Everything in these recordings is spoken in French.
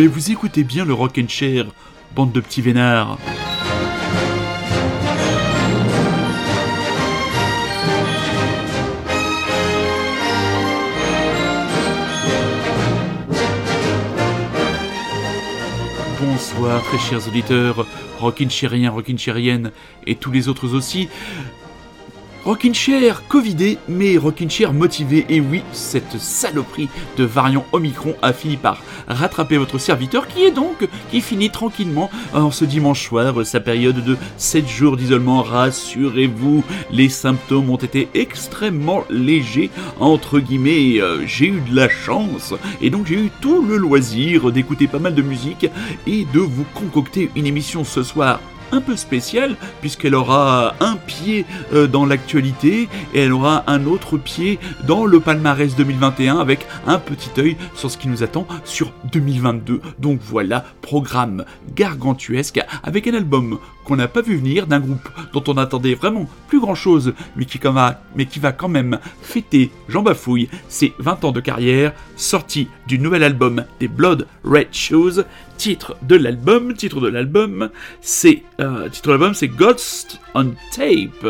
Mais vous écoutez bien le rock and bande de petits vénards. Bonsoir très chers auditeurs, rockin' rockin' et tous les autres aussi. Rockin' Chair Covidé, mais Rockin' Chair motivé. Et oui, cette saloperie de variant Omicron a fini par rattraper votre serviteur qui est donc, qui finit tranquillement en ce dimanche soir sa période de 7 jours d'isolement. Rassurez-vous, les symptômes ont été extrêmement légers, entre guillemets. Euh, j'ai eu de la chance et donc j'ai eu tout le loisir d'écouter pas mal de musique et de vous concocter une émission ce soir un peu spéciale, puisqu'elle aura un pied euh, dans l'actualité et elle aura un autre pied dans le palmarès 2021 avec un petit œil sur ce qui nous attend sur 2022. Donc voilà, programme gargantuesque avec un album qu'on n'a pas vu venir d'un groupe dont on attendait vraiment plus grand chose, mais qui, va, quand même fêter Jean Bafouille ses 20 ans de carrière, sortie du nouvel album des Blood Red Shoes titre de l'album. Titre de l'album, c'est euh, titre de l'album, c'est Ghost on Tape.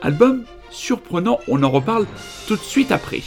Album surprenant. On en reparle tout de suite après.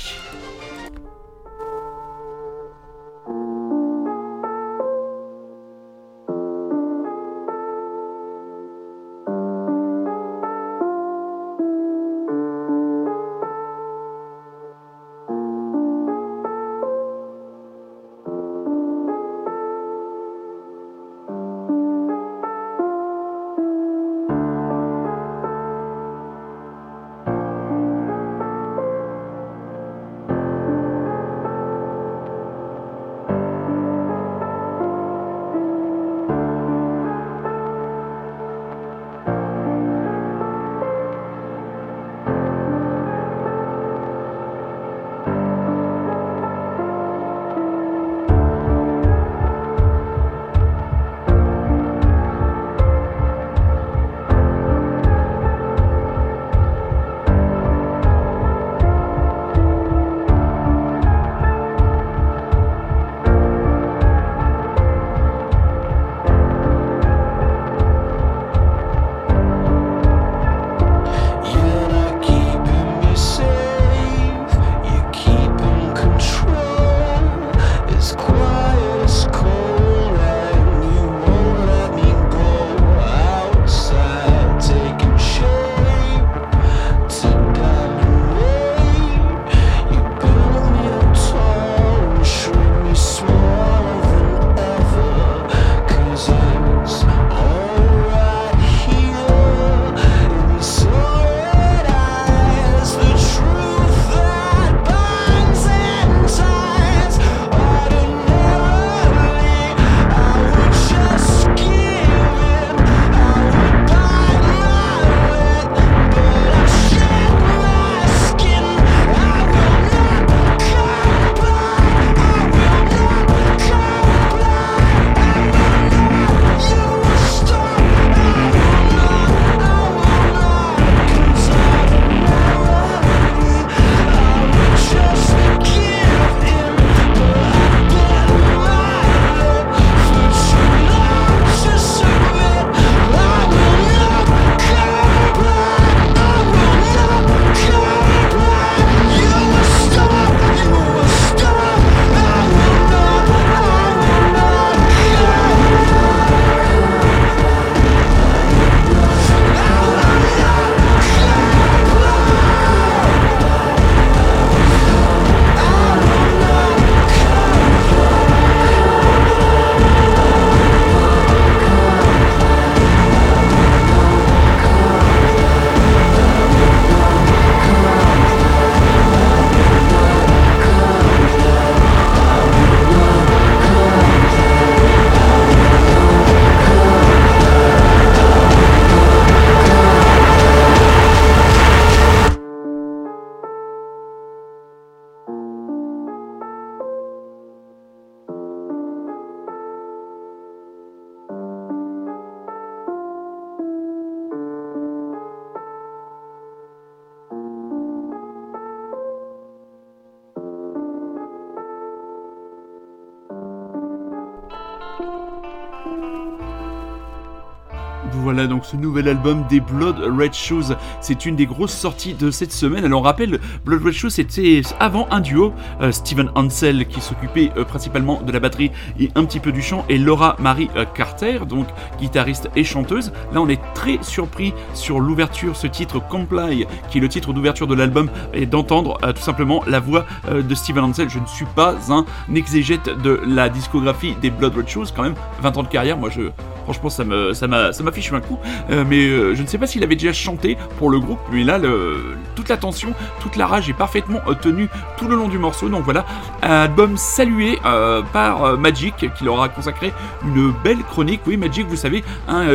Nouvel album des Blood Red Shoes. C'est une des grosses sorties de cette semaine. Alors on rappelle, Blood Red Shoes c'était avant un duo, euh, Steven Hansel qui s'occupait euh, principalement de la batterie et un petit peu du chant, et Laura Marie euh, Carter, donc guitariste et chanteuse. Là on est très surpris sur l'ouverture, ce titre Comply, qui est le titre d'ouverture de l'album, et d'entendre tout simplement la voix de Steven Hansel. Je ne suis pas un exégète de la discographie des Blood Red Shoes, quand même 20 ans de carrière, moi je Franchement, ça me, ça m'affiche un coup. Euh, mais euh, je ne sais pas s'il avait déjà chanté pour le groupe, mais là, le, toute la tension, toute la rage est parfaitement tenue tout le long du morceau. Donc voilà, un album salué euh, par Magic, qui leur a consacré une belle chronique. Oui, Magic, vous savez, hein,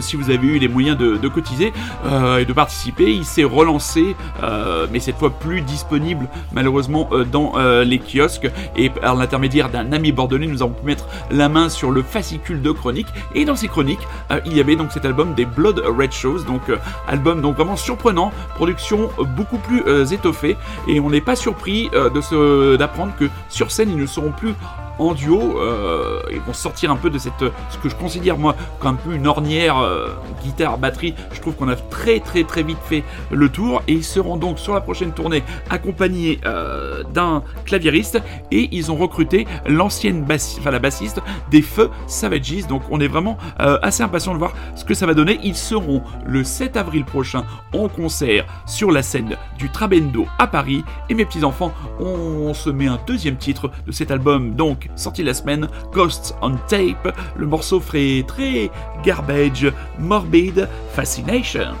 si vous avez eu les moyens de, de cotiser et de participer, il s'est relancé, mais cette fois plus disponible malheureusement dans les kiosques. Et par l'intermédiaire d'un ami bordelais, nous avons pu mettre la main sur le fascicule de chronique. Et dans euh, il y avait donc cet album des Blood Red Shows, donc euh, album donc vraiment surprenant, production beaucoup plus euh, étoffée, et on n'est pas surpris de d'apprendre que sur scène ils ne seront plus en duo. Euh, ils vont sortir un peu de cette, ce que je considère moi comme un peu une ornière euh, guitare batterie. Je trouve qu'on a très très très vite fait le tour et ils seront donc sur la prochaine tournée accompagnés euh, d'un claviériste et ils ont recruté l'ancienne bassiste, des Feux Savages. Donc on est vraiment assez impatient de voir ce que ça va donner. Ils seront le 7 avril prochain en concert sur la scène du Trabendo à Paris et mes petits enfants on se met un deuxième titre de cet album donc sorti la semaine, Ghosts on Tape. Le morceau ferait très garbage, morbid, fascination.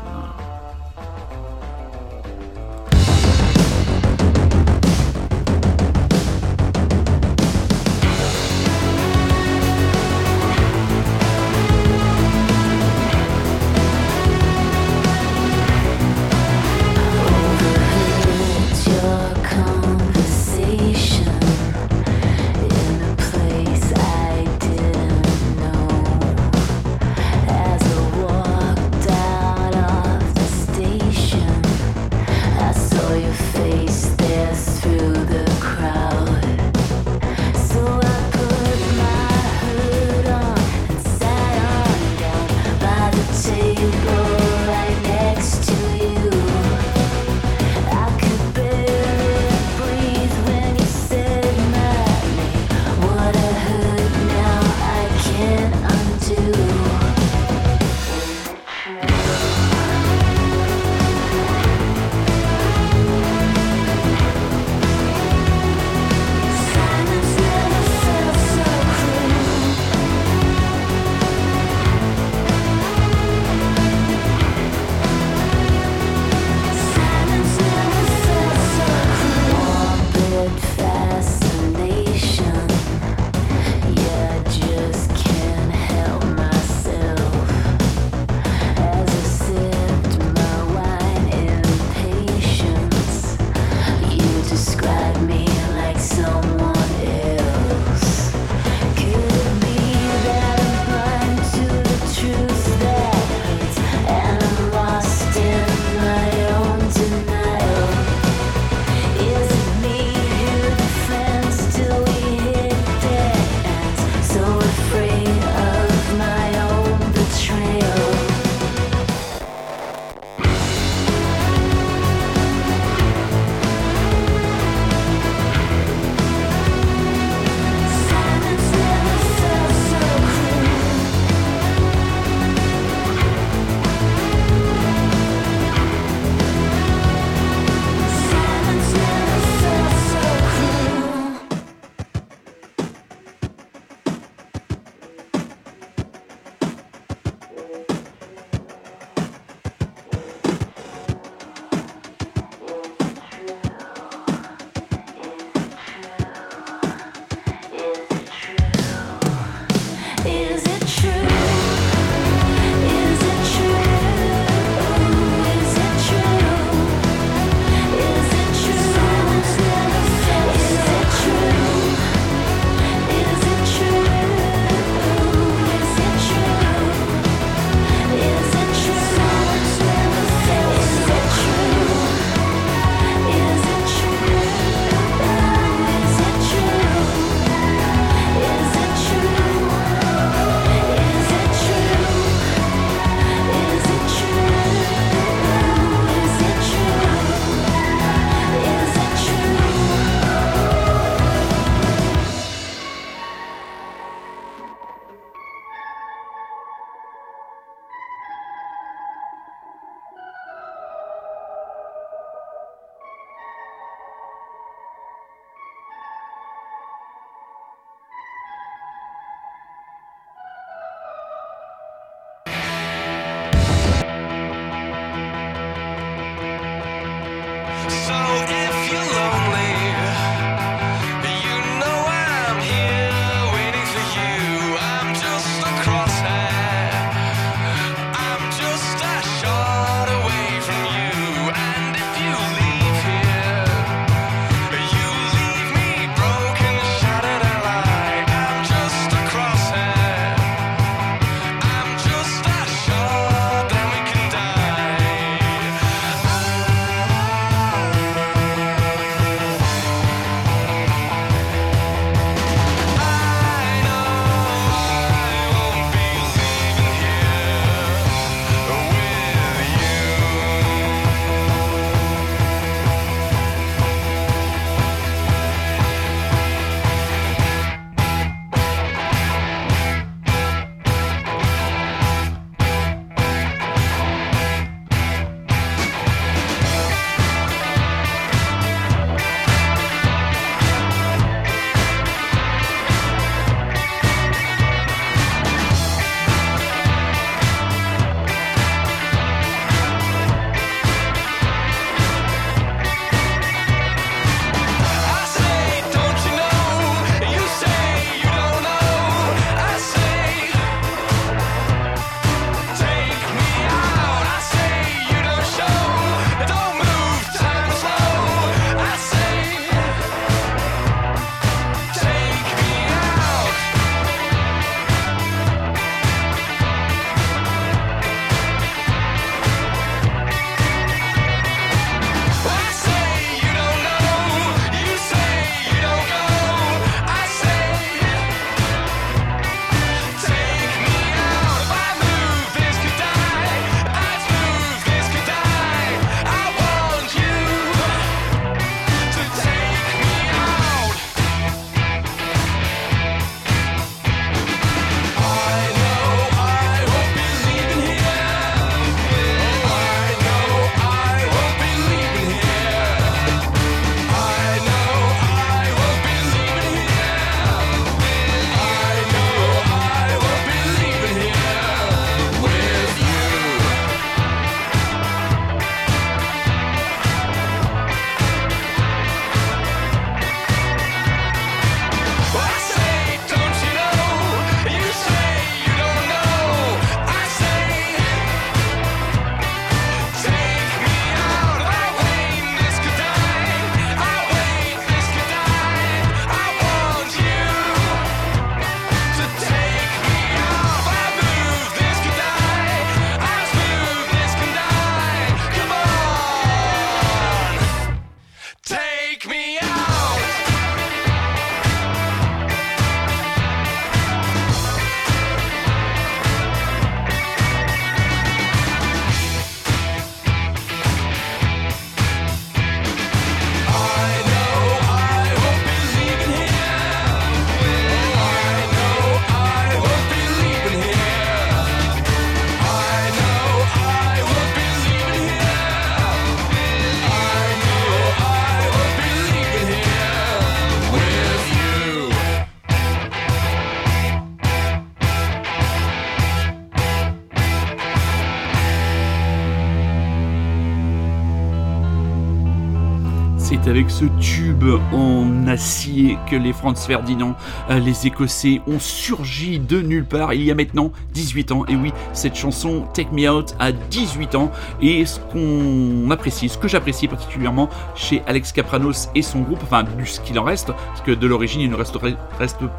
Ce que les Franz Ferdinand, euh, les Écossais, ont surgi de nulle part il y a maintenant 18 ans. Et oui, cette chanson Take Me Out a 18 ans. Et ce qu'on apprécie, ce que j'apprécie particulièrement chez Alex Capranos et son groupe, enfin, ce qu'il en reste, parce que de l'origine, il ne reste,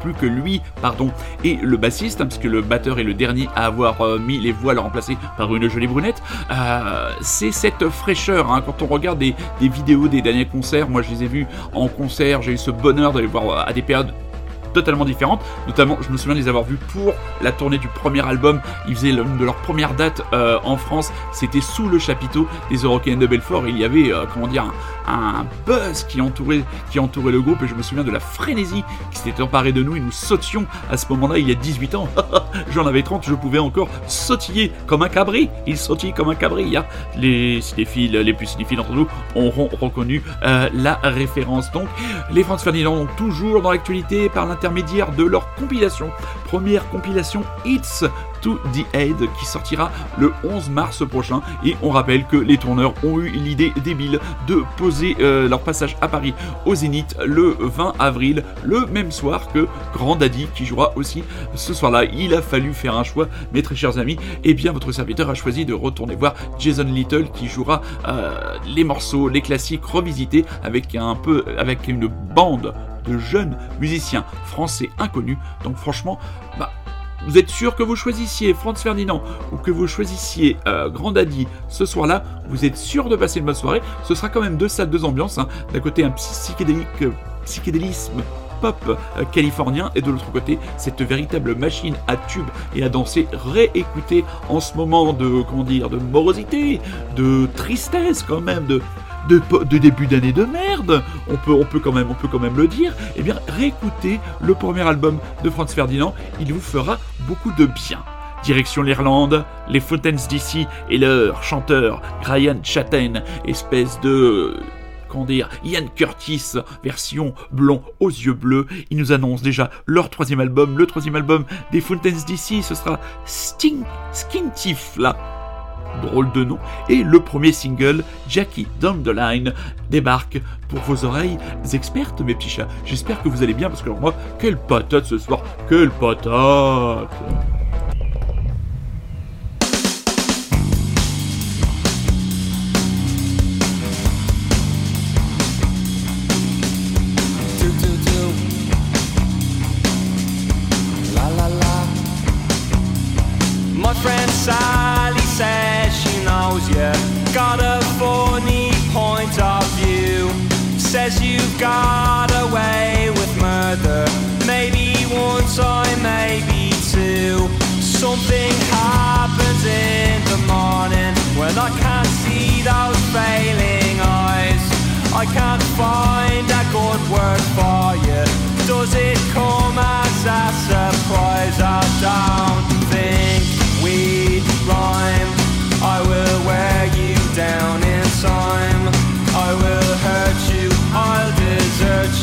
plus que lui, pardon, et le bassiste, hein, puisque le batteur est le dernier à avoir euh, mis les voiles remplacées par une jolie brunette. Euh, c'est cette fraîcheur. Hein, quand on regarde des, des vidéos des derniers concerts, moi je les ai vus en concert, j'ai eu ce bonheur d'aller voir à des périodes totalement différentes. Notamment, je me souviens de les avoir vus pour la tournée du premier album. Ils faisaient l'une de leurs premières dates euh, en France. C'était sous le chapiteau des Eurocaines de Belfort. Il y avait, euh, comment dire, un, buzz qui entourait, qui le groupe. Et je me souviens de la frénésie qui s'était emparée de nous. Et nous sautions à ce moment-là, il y a 18 ans. J'en avais 30, je pouvais encore sautiller comme un cabri. Il sautille comme un cabri. Hein. Les cinéphiles, les plus cinéphiles d'entre nous auront reconnu euh, la référence. Donc, les Franz Ferdinand, toujours dans l'actualité par l'internet intermédiaire de leur compilation. Première compilation It's to the Aid qui sortira le 11 mars prochain. Et on rappelle que les tourneurs ont eu l'idée débile de poser euh, leur passage à Paris au Zénith le 20 avril, le même soir que Grand Daddy qui jouera aussi ce soir-là. Il a fallu faire un choix, mes très chers amis. Et eh bien votre serviteur a choisi de retourner voir Jason Little qui jouera euh, les morceaux, les classiques revisités avec un peu, avec une bande de jeunes musiciens français inconnus. Donc franchement, bah, vous êtes sûr que vous choisissiez Franz Ferdinand ou que vous choisissiez euh, Grand Daddy ce soir-là, vous êtes sûr de passer une bonne soirée? Ce sera quand même deux salles, deux ambiances. Hein. D'un côté, un psychédélique, euh, psychédélisme pop euh, californien et de l'autre côté cette véritable machine à tube et à danser réécoutée en ce moment de comment dire de morosité, de tristesse quand même, de de, début d'année de merde, on peut, quand même, le dire, eh bien réécoutez le premier album de Franz Ferdinand, il vous fera beaucoup de bien. Direction l'Irlande, les Fountains d'ici et leur chanteur Brian Chatten, espèce de comment dire, Ian Curtis, version blond aux yeux bleus. Ils nous annoncent déjà leur troisième album, le troisième album des Fountains d'ici, ce sera Sting, Skintiff là drôle de nom, et le premier single, Jackie Down the Line, débarque pour vos oreilles expertes, mes petits chats. J'espère que vous allez bien, parce que moi, quelle patate ce soir, quelle patate Says you've got away with murder. Maybe one time, maybe two. Something happens in the morning when I can't see those failing eyes. I can't find a good word for you. Does it come as a surprise? I don't think we'd rhyme. I will wear you down in time. I will hurt you, I'll desert you.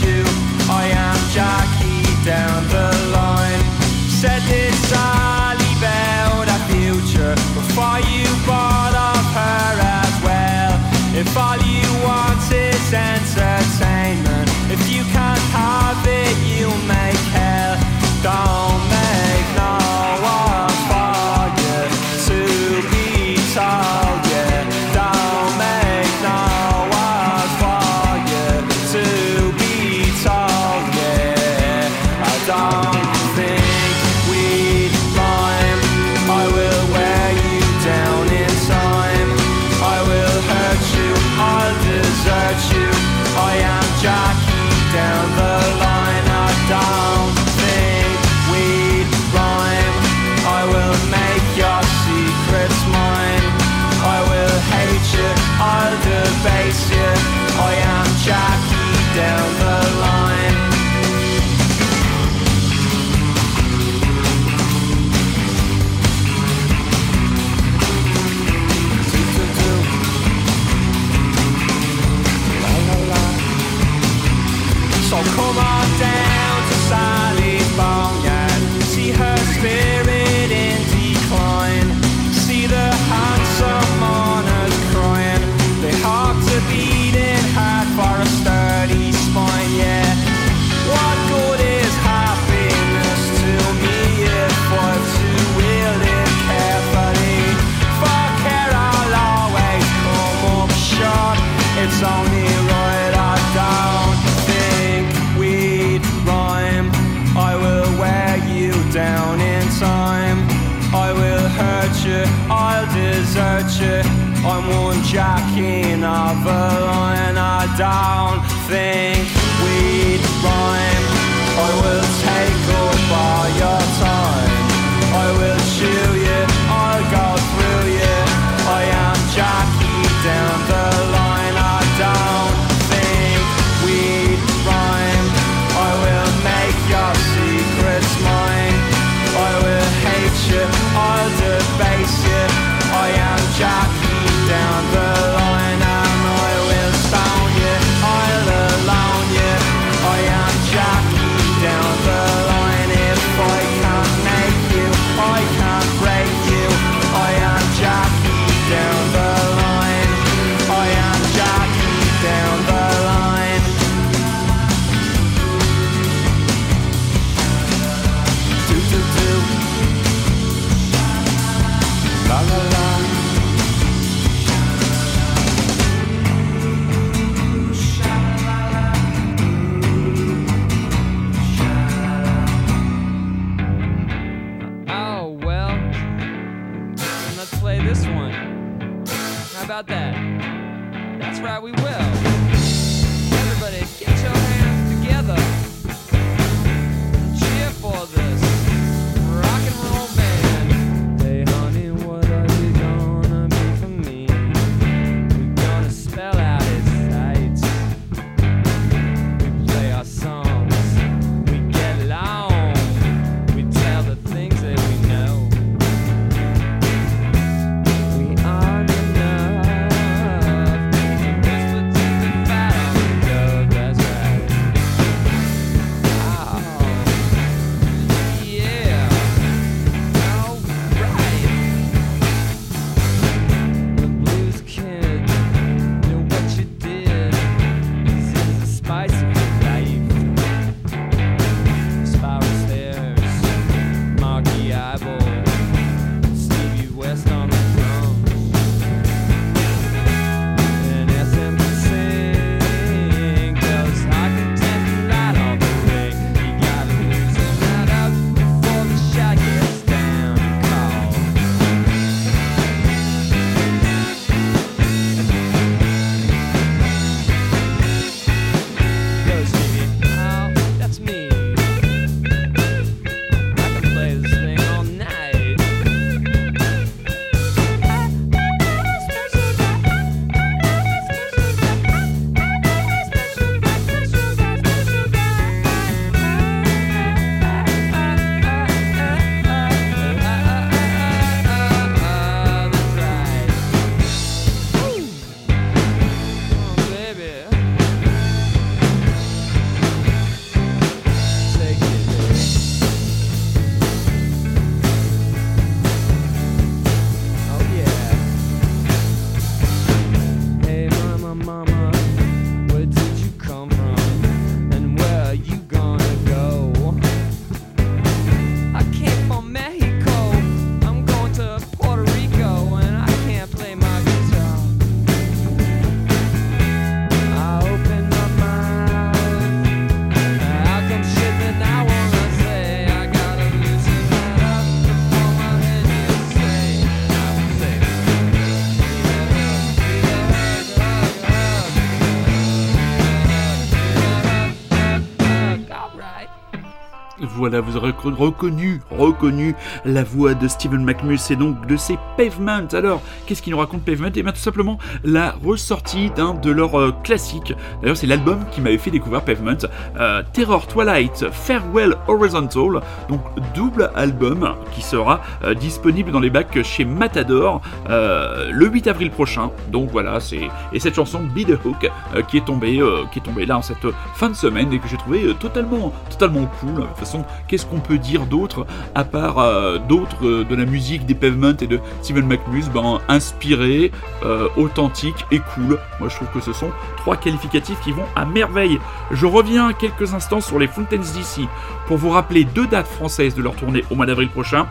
Voilà, vous aurez reco- reconnu, reconnu la voix de Stephen McMus et donc de ses Pavement. Alors, qu'est-ce qu'il nous raconte Pavement? Et bien tout simplement la ressortie d'un de leurs euh, classiques. D'ailleurs, c'est l'album qui m'avait fait découvrir Pavement. Euh, Terror Twilight, Farewell Horizontal. Donc, double album qui sera euh, disponible dans les bacs chez Matador le 8 avril prochain. Donc voilà, c'est et cette chanson Be the Hook qui est tombée, qui est tombée là en cette fin de semaine et que j'ai trouvé totalement, totalement cool. De toute façon, qu'est-ce qu'on peut dire d'autre à part euh, d'autres euh, de la musique des Pavement et de Steven McMus, ben inspiré, euh, authentique et cool. Moi, je trouve que ce sont trois qualificatifs qui vont à merveille. Je reviens quelques instants sur les Fountains DC pour vous rappeler deux dates françaises de leur tournée au mois d'avril prochain.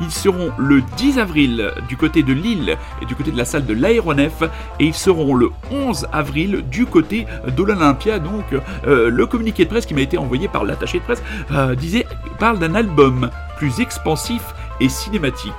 Ils seront le 10 avril du côté de Lille et du côté de la salle de l'aéronef et ils seront le 11 avril du côté de l'Olympia. Donc euh, le communiqué de presse qui m'a été envoyé par l'attaché de presse euh, disait parle d'un album plus expansif et cinématique.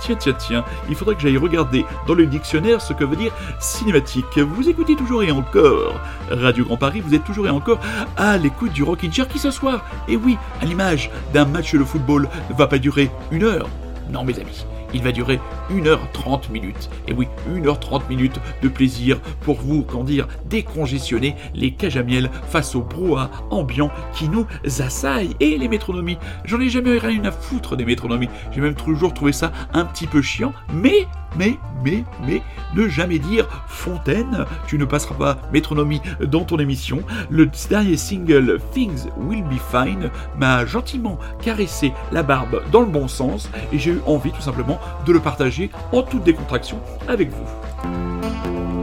Tiens, tiens, tiens, il faudrait que j'aille regarder dans le dictionnaire ce que veut dire cinématique. Vous écoutez toujours et encore Radio Grand Paris, vous êtes toujours et encore à l'écoute du Rockin' Chair ce soir, et oui, à l'image d'un match de football, ne va pas durer une heure, non, mes amis, il va durer 1h30 minutes. Et oui, 1h30 minutes de plaisir pour vous, qu'en dire, décongestionner les cages à miel face au brouhaha ambiant qui nous assaille. Et les métronomies, j'en ai jamais rien à foutre des métronomies. J'ai même toujours trouvé ça un petit peu chiant, mais mais, mais, mais, ne jamais dire Fontaine, tu ne passeras pas métronomie dans ton émission. Le dernier single Things Will Be Fine m'a gentiment caressé la barbe dans le bon sens et j'ai eu envie tout simplement de le partager en toute décontraction avec vous.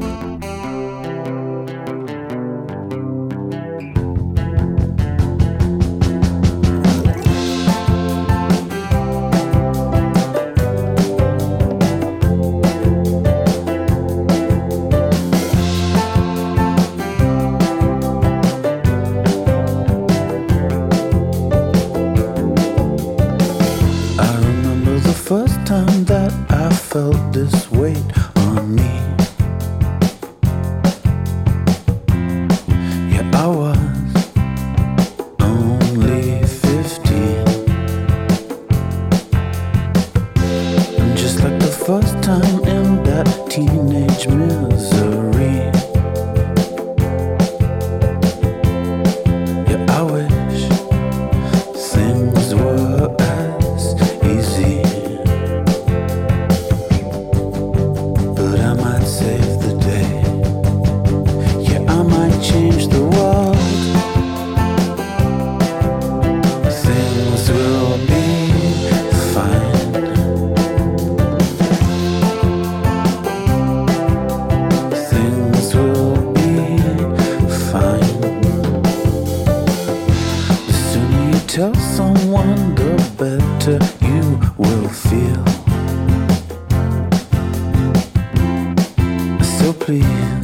please.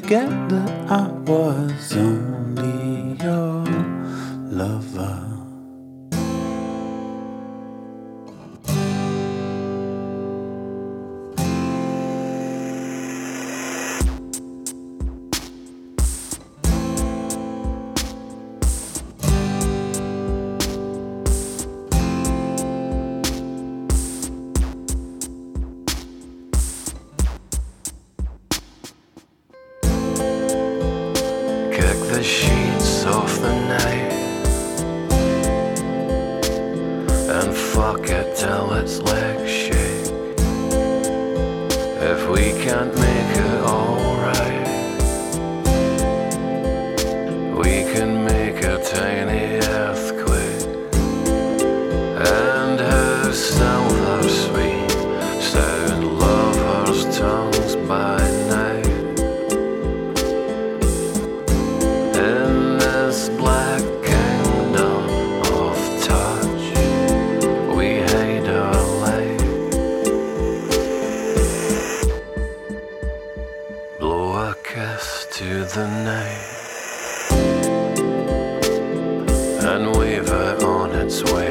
forget the night and wave on its way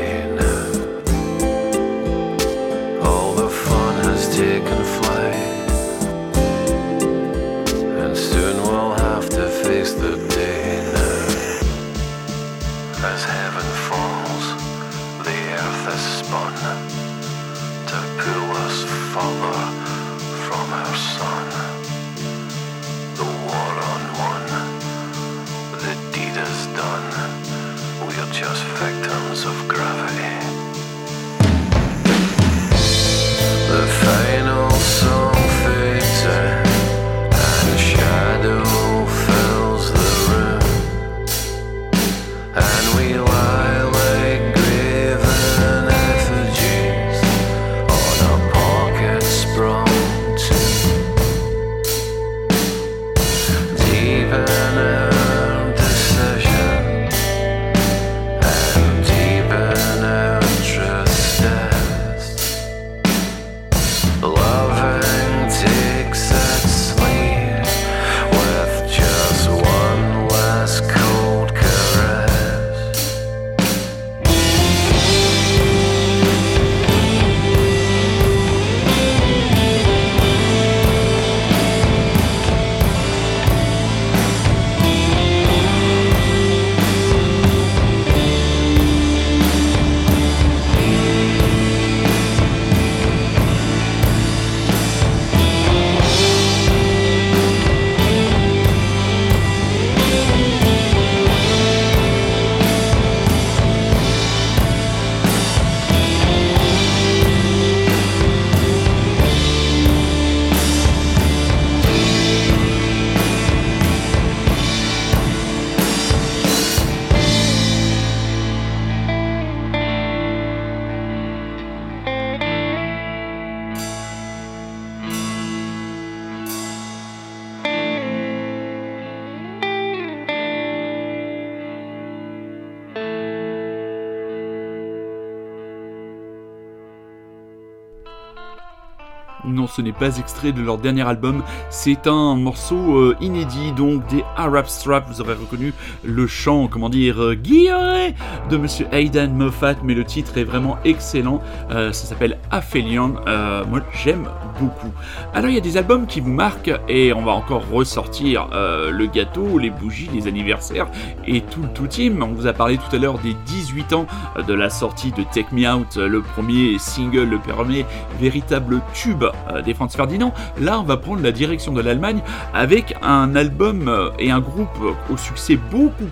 de leur dernier album, c'est un morceau euh, inédit, donc des Arab Strap, vous aurez reconnu le chant, comment dire, euh, de Monsieur Aidan Moffat, mais le titre est vraiment excellent, Euh, ça s'appelle Aphelion, moi j'aime beaucoup. Alors il y a des albums qui vous marquent, et on va encore ressortir le gâteau, les bougies, les anniversaires, et tout le tout team, on vous a parlé tout à l'heure des 18 ans de la sortie de Take Me Out, le premier single, le premier véritable tube euh, des Franz Ferdinand. Là, on va prendre la direction de l'Allemagne avec un album euh, et un groupe euh, au succès beaucoup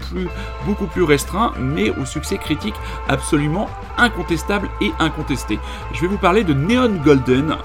plus, restreint, mais au succès critique absolument incontestable et incontesté. Je vais vous parler de Neon Golden,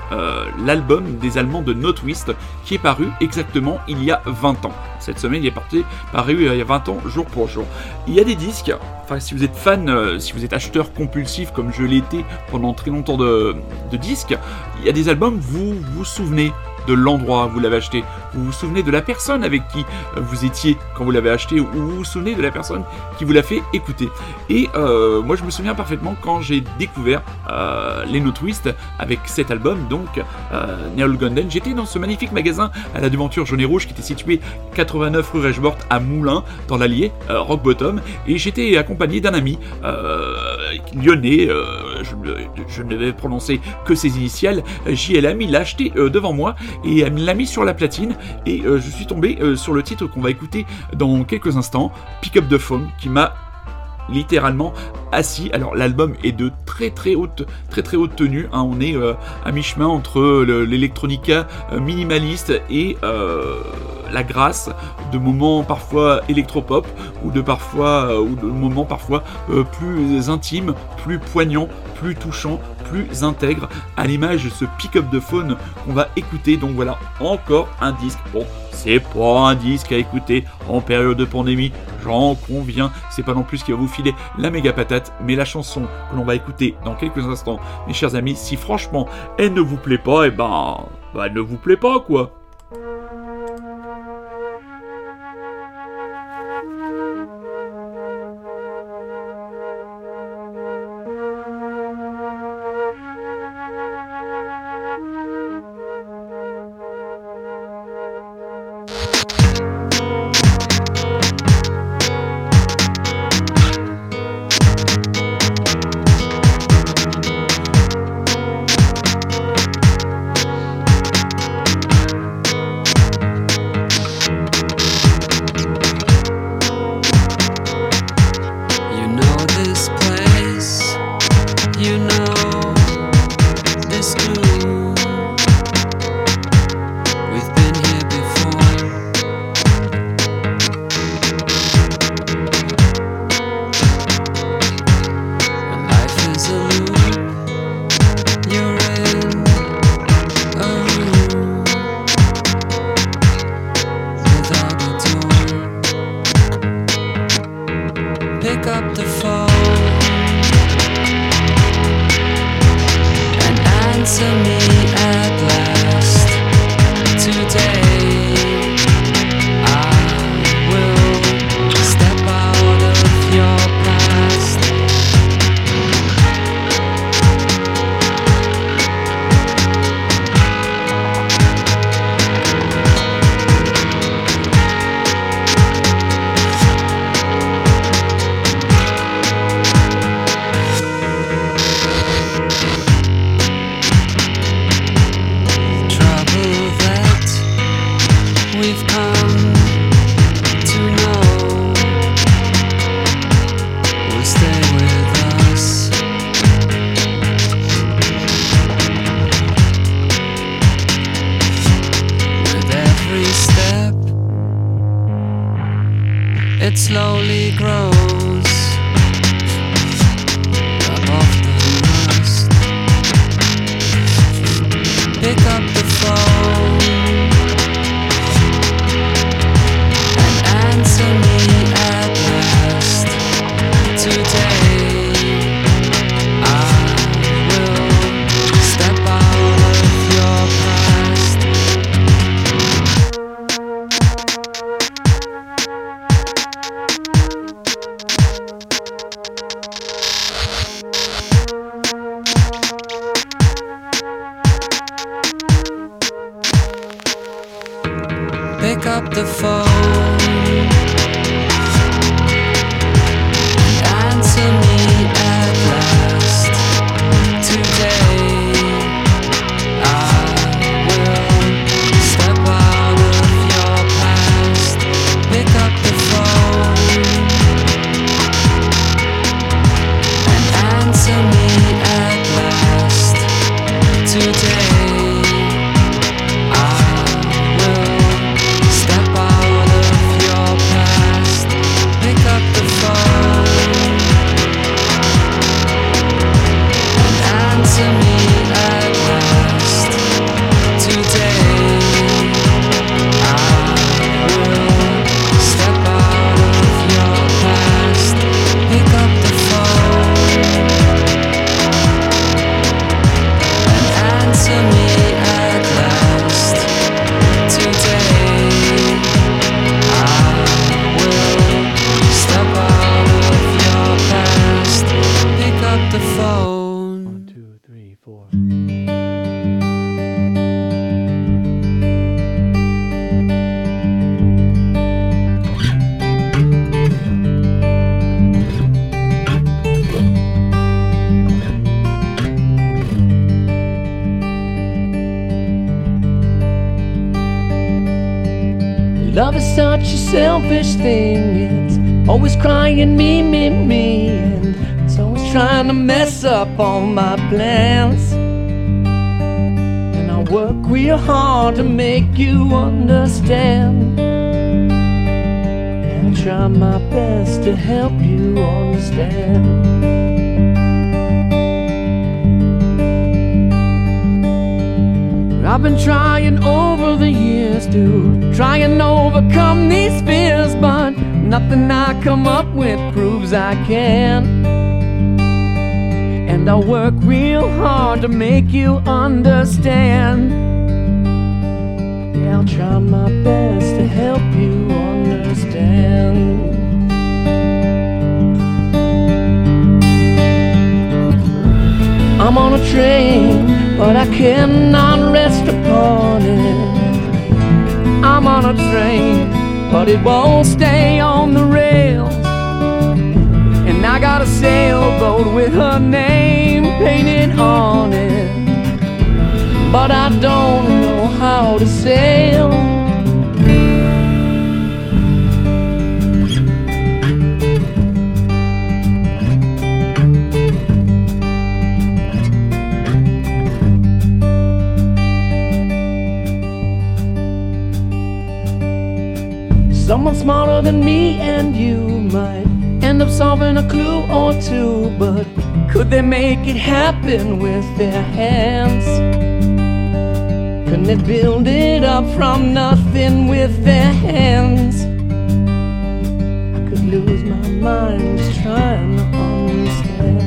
l'album des Allemands de No Twist, qui est paru exactement il y a 20 ans. Cette semaine, il est parti, paru il y a 20 ans, jour pour jour. Il y a des disques, enfin si vous êtes fan, si vous êtes acheteur compulsif comme je été pendant très longtemps de disques, il y a des albums, vous vous souvenez de l'endroit où vous l'avez acheté, vous vous souvenez de la personne avec qui euh, vous étiez quand vous l'avez acheté, ou vous vous souvenez de la personne qui vous l'a fait écouter. Et euh, moi je me souviens parfaitement quand j'ai découvert euh, les No Twist avec cet album, donc euh, Neil Golden. J'étais dans ce magnifique magasin à la devanture jaune et rouge qui était situé 89 rue Rechbort à Moulins, dans l'Allier, Rock Bottom, et j'étais accompagné d'un ami lyonnais, je, ne vais prononcer que ses initiales, JLM, il l'a acheté devant moi et elle l'a mis sur la platine. Et euh, je suis tombé euh, sur le titre qu'on va écouter dans quelques instants, Pick Up the Phone, qui m'a littéralement assis. Alors l'album est de très très haute très haute tenue. Hein. On est euh, à mi-chemin entre l'électronica minimaliste et la grâce de moments parfois électropop ou de parfois ou de moments parfois plus intimes, plus poignants, plus touchants, plus intègre, à l'image de ce pick-up de faune qu'on va écouter. Donc voilà, encore un disque. Bon, c'est pas un disque à écouter en période de pandémie, j'en conviens. C'est pas non plus ce qui va vous filer la méga patate, mais la chanson que l'on va écouter dans quelques instants, mes chers amis, si franchement elle ne vous plaît pas, eh ben, ben elle ne vous plaît pas quoi. mess up all my plans. And I work real hard to make you understand. And I try my best to help you understand. I've been trying over the years to try and overcome these fears, but nothing I come up with proves I can. And I work real hard to make you understand. Yeah, I'll try my best to help you understand. I'm on a train, but I cannot rest upon it. I'm on a train, but it won't stay on the rails. And I got a sailboat with her name painted on it. But I don't know how to sail. Someone smarter than me and you might end up solving a clue or two, but could they make it happen with their hands? Couldn't they build it up from nothing with their hands? I could lose my mind just trying to understand.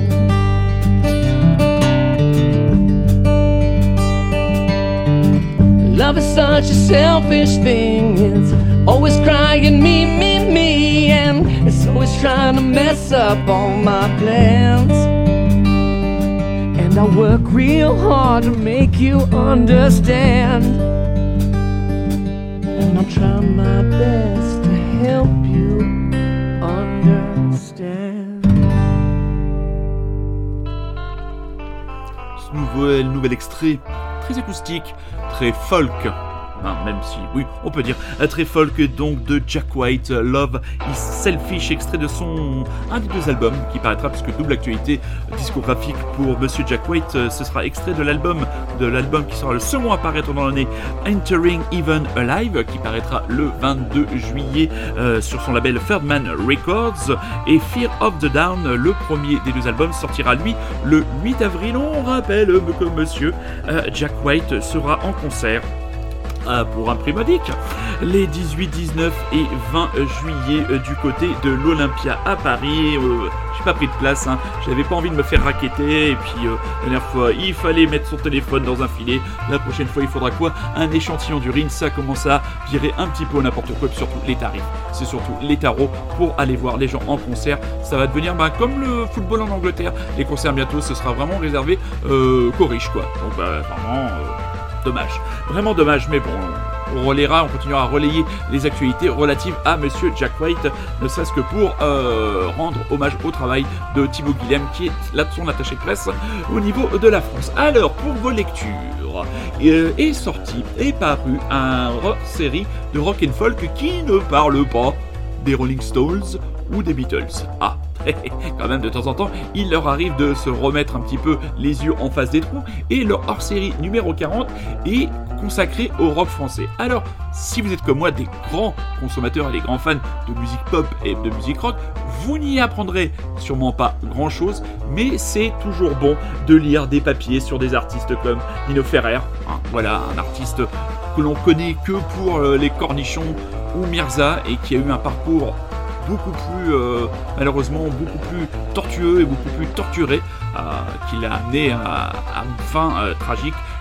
Love is such a selfish thing. It's always crying me, me, me, and it's always trying to mess up all my plans. I work real hard to make you understand. And I'll try my best to help you understand. Ce nouvel, nouvel extrait, très acoustique, très folk. Hein, même si, oui, on peut dire, euh, très folk donc de Jack White, euh, Love is Selfish, extrait de son un des deux albums qui paraîtra puisque double actualité discographique pour Monsieur Jack White, euh, ce sera extrait de l'album de l'album qui sera le second à paraître dans l'année, Entering Even Alive, qui paraîtra le 22 juillet sur son label Third Man Records, et Fear of the Down, le premier des deux albums, sortira lui le 8 avril. On rappelle que Monsieur Jack White sera en concert pour un prix modique les 18, 19 et 20 juillet euh, du côté de l'Olympia à Paris. Euh, J'ai pas pris de place, hein. j'avais pas envie de me faire raqueter. Et puis euh, la dernière fois, il fallait mettre son téléphone dans un filet. La prochaine fois, il faudra quoi? Un échantillon d'urine. Ça commence à virer un petit peu n'importe quoi. Surtout les tarifs. C'est surtout les tarots pour aller voir les gens en concert. Ça va devenir bah, comme le football en Angleterre. Les concerts bientôt, ce sera vraiment réservé euh, qu'aux riches, quoi. Donc bah, vraiment. Dommage, vraiment dommage, mais bon, on relaiera, on continuera à relayer les actualités relatives à Monsieur Jack White, ne serait-ce que pour euh, rendre hommage au travail de Thibaut Guillem, qui est là son attaché de presse au niveau de la France. Alors, pour vos lectures, euh, est sorti, est paru un série de rock and folk qui ne parle pas des Rolling Stones ou des Beatles. Ah, quand même de temps en temps, il leur arrive de se remettre un petit peu les yeux en face des trous et leur hors-série numéro 40 est consacré au rock français. Alors, si vous êtes comme moi des grands consommateurs et des grands fans de musique pop et de musique rock, vous n'y apprendrez sûrement pas grand chose, mais c'est toujours bon de lire des papiers sur des artistes comme Nino Ferrer, hein, voilà un artiste que l'on connaît que pour euh, les cornichons ou Mirza et qui a eu un parcours beaucoup plus euh, malheureusement beaucoup plus tortueux et beaucoup plus torturé euh, qui l'a amené à, une fin euh,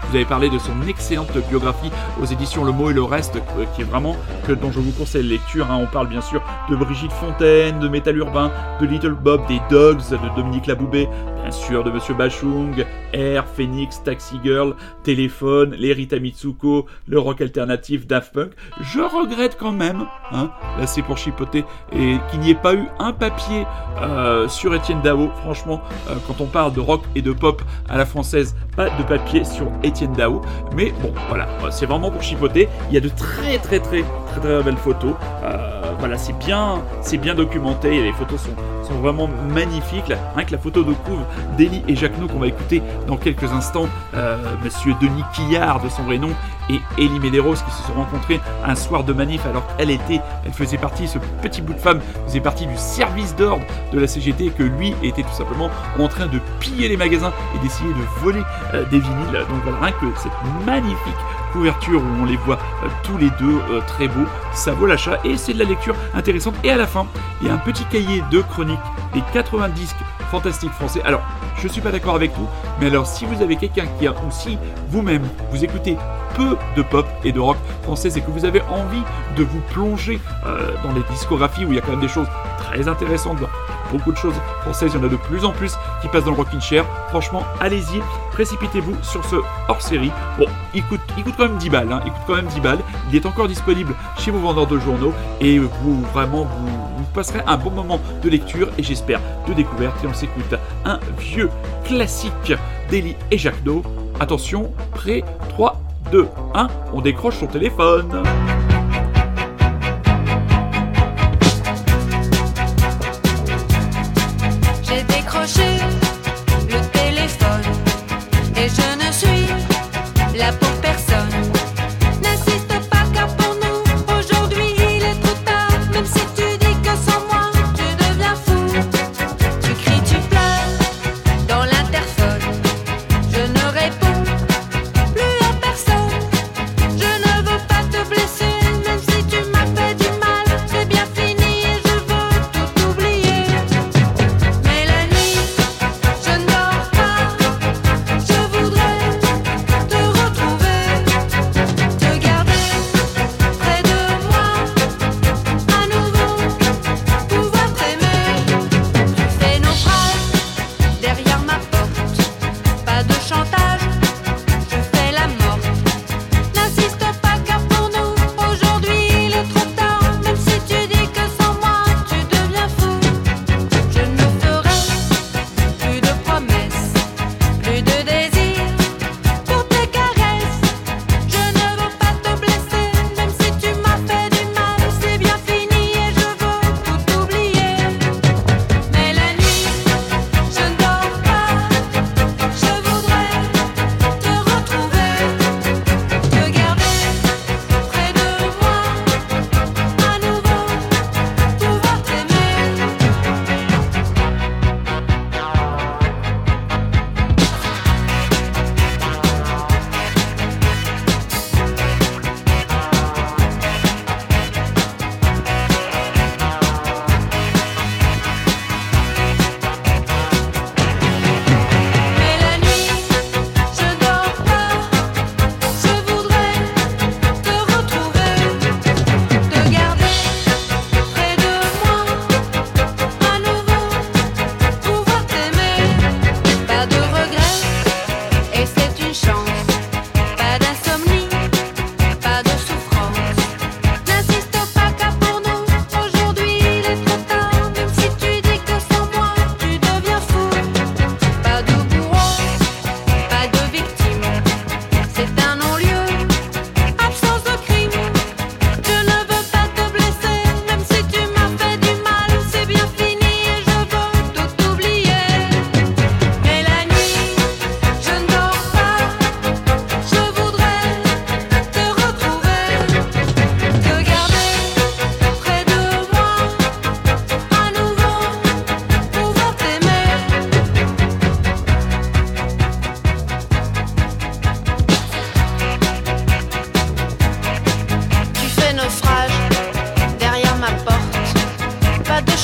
Vous avez parlé de son excellente biographie aux éditions Le Mot et le Reste, euh, qui est vraiment que dont je vous conseille la lecture. hein. On parle bien sûr de Brigitte Fontaine, de Métal Urbain, de Little Bob, des Dogs, de Dominique Laboubé, bien sûr de Monsieur Bachung, Air, Phoenix, Taxi Girl, Téléphone, les Rita Mitsuko, le rock alternatif Daft Punk. Je regrette quand même, hein, là c'est pour chipoter, et qu'il n'y ait pas eu un papier euh, sur Étienne Dao. Franchement, euh, quand on parle de rock et de pop à la française, pas de papier sur Étienne Dao. Mais bon, voilà, c'est vraiment pour chipoter. Il y a de très très très très très belles photos. Euh, voilà, c'est bien, c'est bien documenté. Les photos sont, vraiment magnifiques. Là, rien que la photo de couve d'Elie et Jacquenot qu'on va écouter dans quelques instants. Euh, Monsieur Denis Quillard de son vrai nom et Elie Medeiros qui se sont rencontrés un soir de manif alors qu'elle était, elle faisait partie, ce petit bout de femme faisait partie du service d'ordre de la CGT et que lui était tout simplement en train de piller les magasins et d'essayer de voler euh, des vinyles. Donc voilà, rien que cette magnifique couverture où on les voit euh, tous les deux euh, très beaux, ça vaut l'achat et c'est de la lecture intéressante. Et à la fin, il y a un petit cahier de chroniques des 80 disques fantastiques français. Alors, je suis pas d'accord avec tout, mais alors si vous avez quelqu'un qui a, ou si vous-même vous écoutez de pop et de rock français et que vous avez envie de vous plonger euh, dans les discographies où il y a quand même des choses très intéressantes, beaucoup de choses françaises, il y en a de plus en plus qui passent dans le Rockin' Chair. Franchement, allez-y, précipitez-vous sur ce hors-série. Bon, il coûte, il coûte quand même 10 balles, hein, il coûte quand même 10 balles. Il est encore disponible chez vos vendeurs de journaux et vous vraiment vous, passerez un bon moment de lecture et j'espère de découverte. Et on s'écoute un vieux classique d'Eli et Jacques Do. Attention, prêt, 3, 2, 1, on décroche son téléphone. J'ai décroché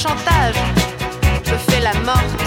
chantage. Je fais la mort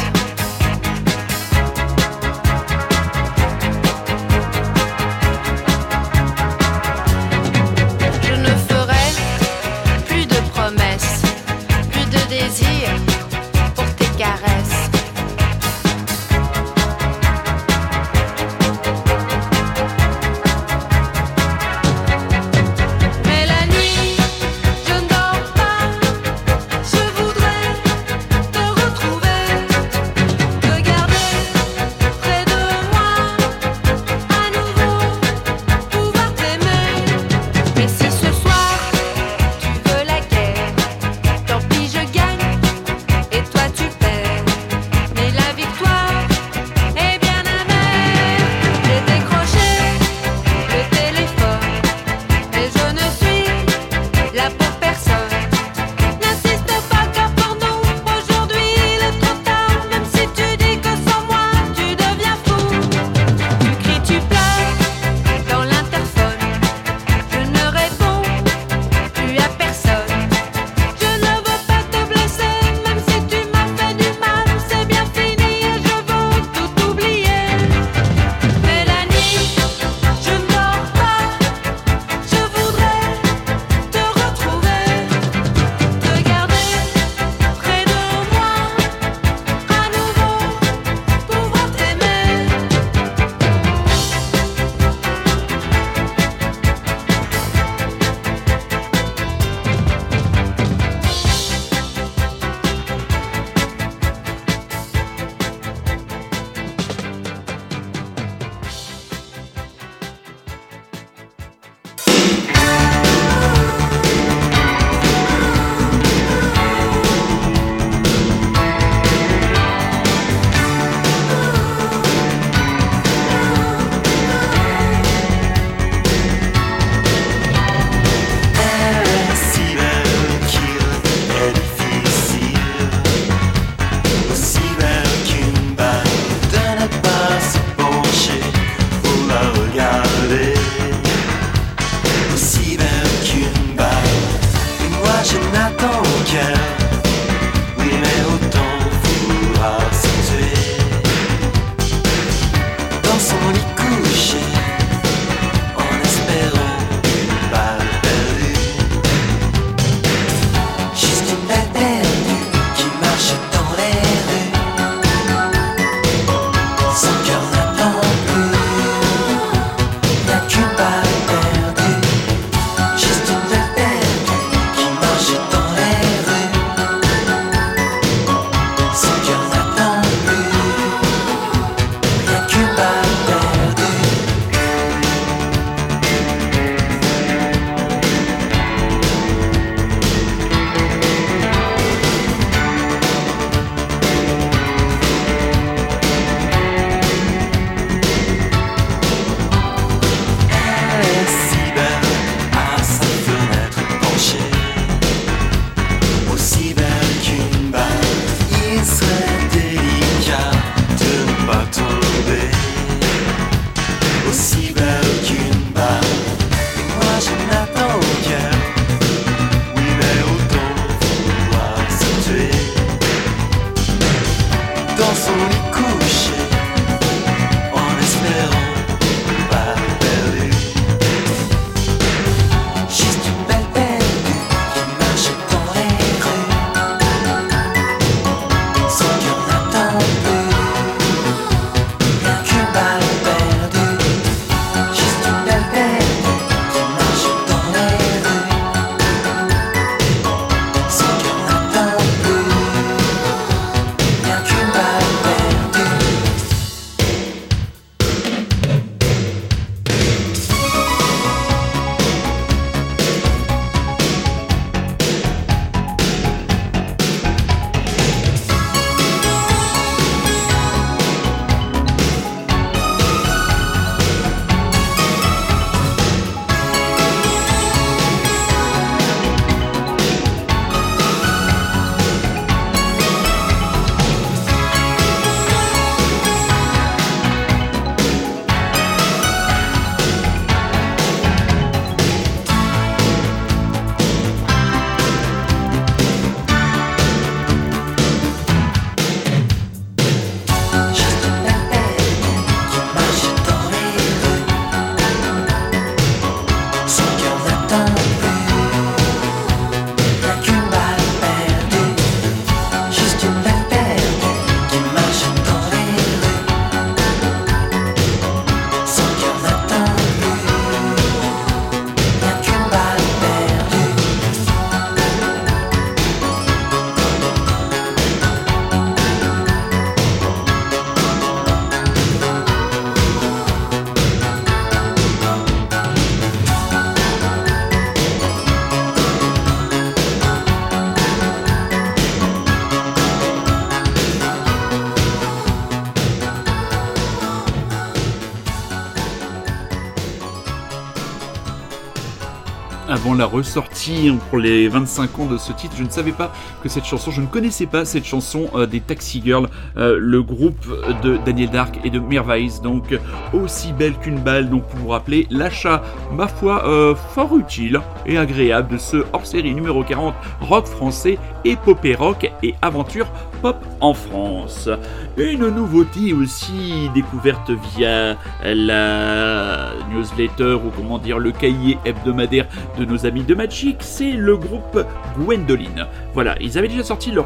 la ressortie pour les 25 ans de ce titre. Je ne savais pas que cette chanson, je ne connaissais pas cette chanson euh, des Taxi Girls, euh, le groupe de Daniel Dark et de Mirwais, donc aussi belle qu'une balle. Donc pour vous rappeler, l'achat, ma foi, euh, fort utile et agréable de ce hors-série numéro 40, rock français, épopée rock et aventure pop en France. Une nouveauté aussi découverte via la newsletter ou comment dire le cahier hebdomadaire de nos amis de Magic, c'est le groupe Gwendoline. Voilà, ils avaient déjà sorti leur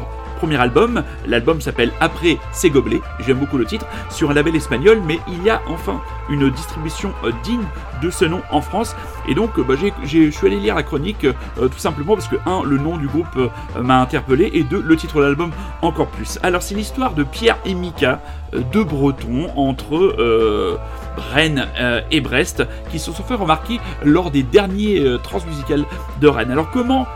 album, l'album s'appelle Après ces gobelets, j'aime beaucoup le titre, sur un label espagnol, mais il y a enfin une distribution euh, digne de ce nom en France, et donc euh, bah, je suis allé lire la chronique euh, tout simplement parce que un, le nom du groupe m'a interpellé, et deux, le titre de l'album encore plus. Alors c'est l'histoire de Pierre et Mika, euh, deux Bretons entre Rennes et Brest, qui se sont fait remarquer lors des derniers transmusicales de Rennes. Alors comment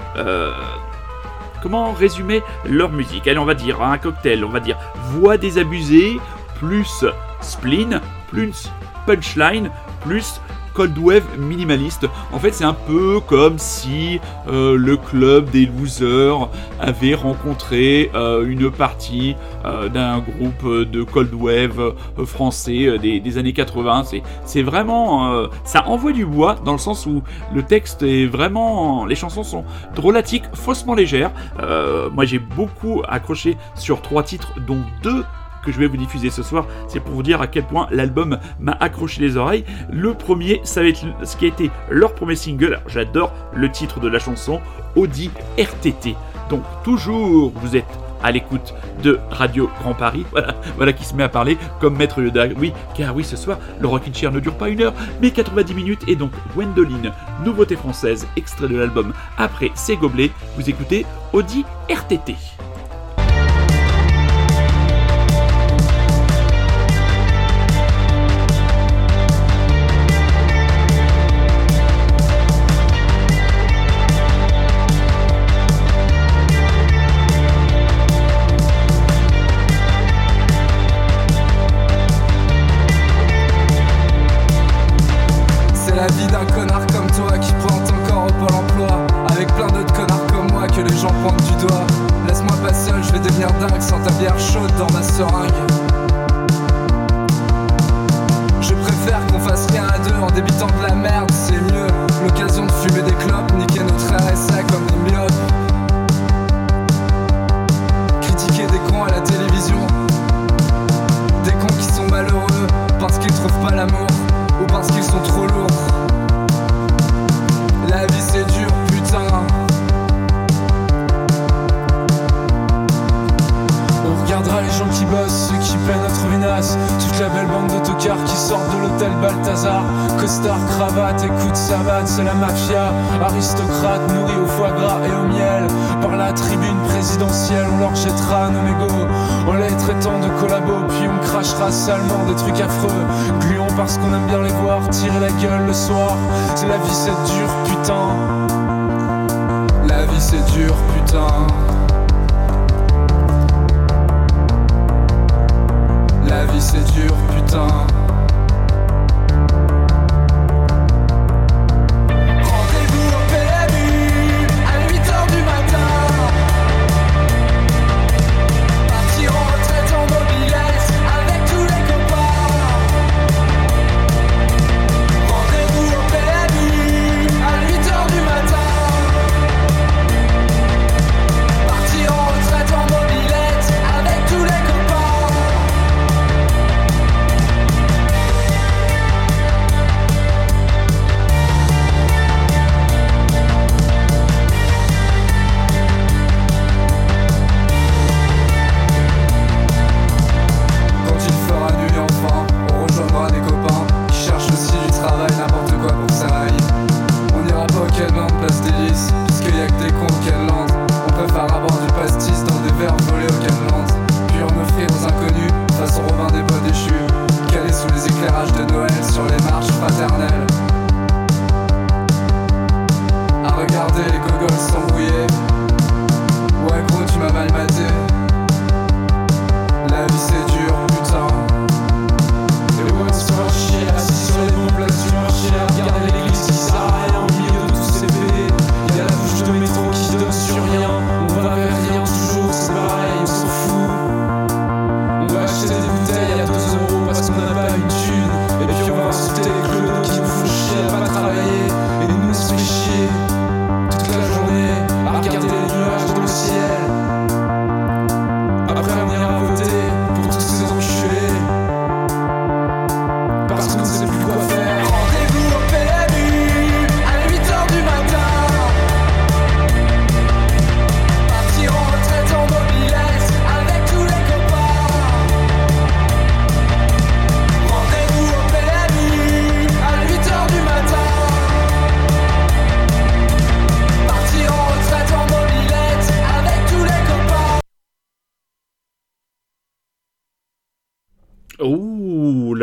comment résumer leur musique. Allez, on va dire un cocktail, on va dire voix désabusée, plus spleen, plus punchline, plus cold wave minimaliste. En fait, c'est un peu comme si euh, le club des losers avait rencontré euh, une partie euh, d'un groupe de cold wave français des, des années 80. C'est, vraiment, ça envoie du bois dans le sens où le texte est vraiment, les chansons sont drôlatiques, faussement légères. Moi, j'ai beaucoup accroché sur trois titres, dont deux que je vais vous diffuser ce soir, c'est pour vous dire à quel point l'album m'a accroché les oreilles. Le premier, ça va être ce qui a été leur premier single. J'adore le titre de la chanson, Audi RTT. Donc toujours, vous êtes à l'écoute de Radio Grand Paris, voilà, voilà qui se met à parler comme Maître Yoda. Oui, car oui, ce soir, le Rockin' Chair ne dure pas une heure, mais 90 minutes, et donc Gwendoline, nouveauté française, extrait de l'album Après ces gobelets, vous écoutez Audi RTT. Dans ma seringue. Je préfère qu'on fasse rien à deux en débitant de la Toute la belle bande de tocards qui sortent de l'hôtel Balthazar. Costard, cravate, écoute savate, c'est la mafia. Aristocrate, nourris au foie gras et au miel. Par la tribune présidentielle, on leur jettera nos mégots. En les traitant de collabos, puis on crachera salement des trucs affreux. Gluons parce qu'on aime bien les voir tirer la gueule le soir. C'est la vie, c'est dur, putain. La vie c'est dur, putain.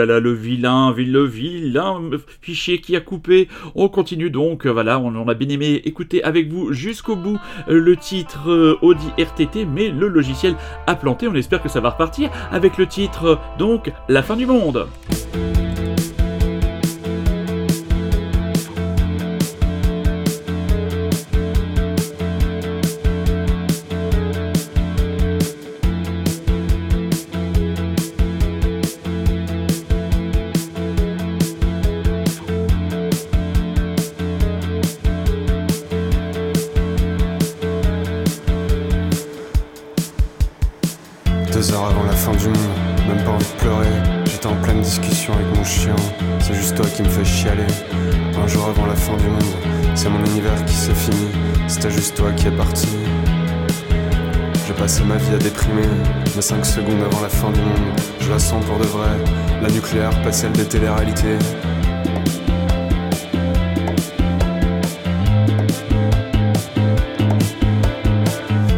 Le vilain, vi- le vilain fichier qui a coupé. On continue donc, voilà, on, on a bien aimé écouter avec vous jusqu'au bout euh, le titre euh, Audi RTT, mais le logiciel a planté. On espère que ça va repartir avec le titre, euh, donc, La fin du monde. Qui me fais chialer. Un jour avant la fin du monde, c'est mon univers qui se finit. C'était juste toi qui es parti. J'ai passé ma vie à déprimer, mais 5 secondes avant la fin du monde, je la sens pour de vrai. La nucléaire, pas celle des téléréalités.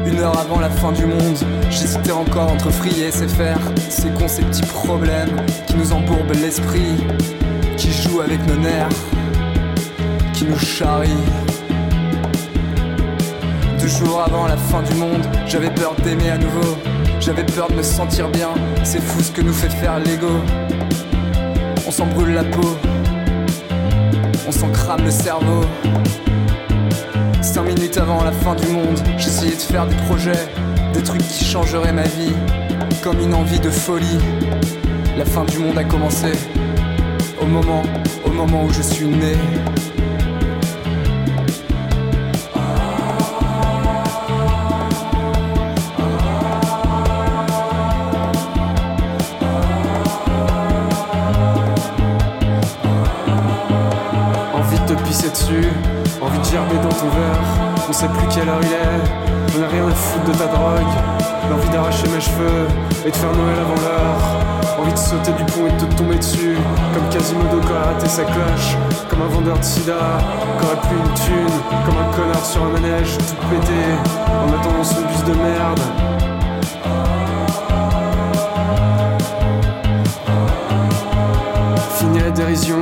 Une heure avant la fin du monde, j'hésitais encore entre Free et SFR. C'est con ces petits problèmes qui nous embourbent l'esprit, avec nos nerfs, qui nous charrient. Deux jours avant la fin du monde, j'avais peur d'aimer à nouveau, j'avais peur de me sentir bien. C'est fou ce que nous fait faire l'ego. On s'en brûle la peau, on s'en crame le cerveau. Cinq minutes avant la fin du monde, j'essayais de faire des projets, des trucs qui changeraient ma vie, comme une envie de folie. La fin du monde a commencé, au moment, au moment où je suis né. Envie de te pisser dessus, envie de gerber dans ton verre. On sait plus quelle heure il est, j'en ai rien à foutre de ta drogue. L'envie d'arracher mes cheveux et de faire Noël avant l'heure. Envie de sauter du pont et de te tomber dessus. Comme Quasimodo qui a raté sa cloche. Comme un vendeur de sida qui une thune. Comme un connard sur un manège tout pété en attendant son bus de merde. Fini la dérision,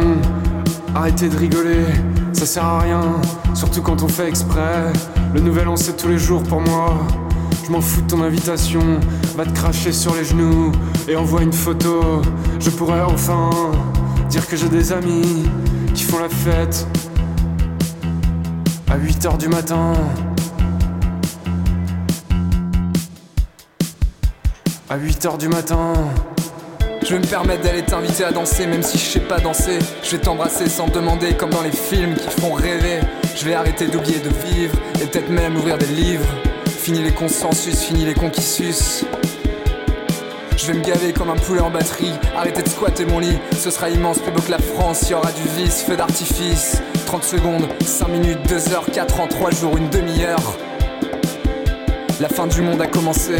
arrêtez de rigoler, ça sert à rien, surtout quand on fait exprès. Le nouvel an c'est tous les jours pour moi. Je m'en fous de ton invitation, va te cracher sur les genoux et envoie une photo. Je pourrais enfin dire que j'ai des amis qui font la fête à 8h du matin. À 8h du matin. Je vais me permettre d'aller t'inviter à danser, même si je sais pas danser. Je vais t'embrasser sans demander, comme dans les films qui font rêver. Je vais arrêter d'oublier de vivre, et peut-être même ouvrir des livres. Fini les consensus, fini les conquis sus. Je vais me gaver comme un poulet en batterie, arrêter de squatter mon lit, ce sera immense, plus beau que la France, y aura du vice, feu d'artifice. 30 secondes, 5 minutes, 2 heures, 4 ans, 3 jours, une demi-heure. La fin du monde a commencé.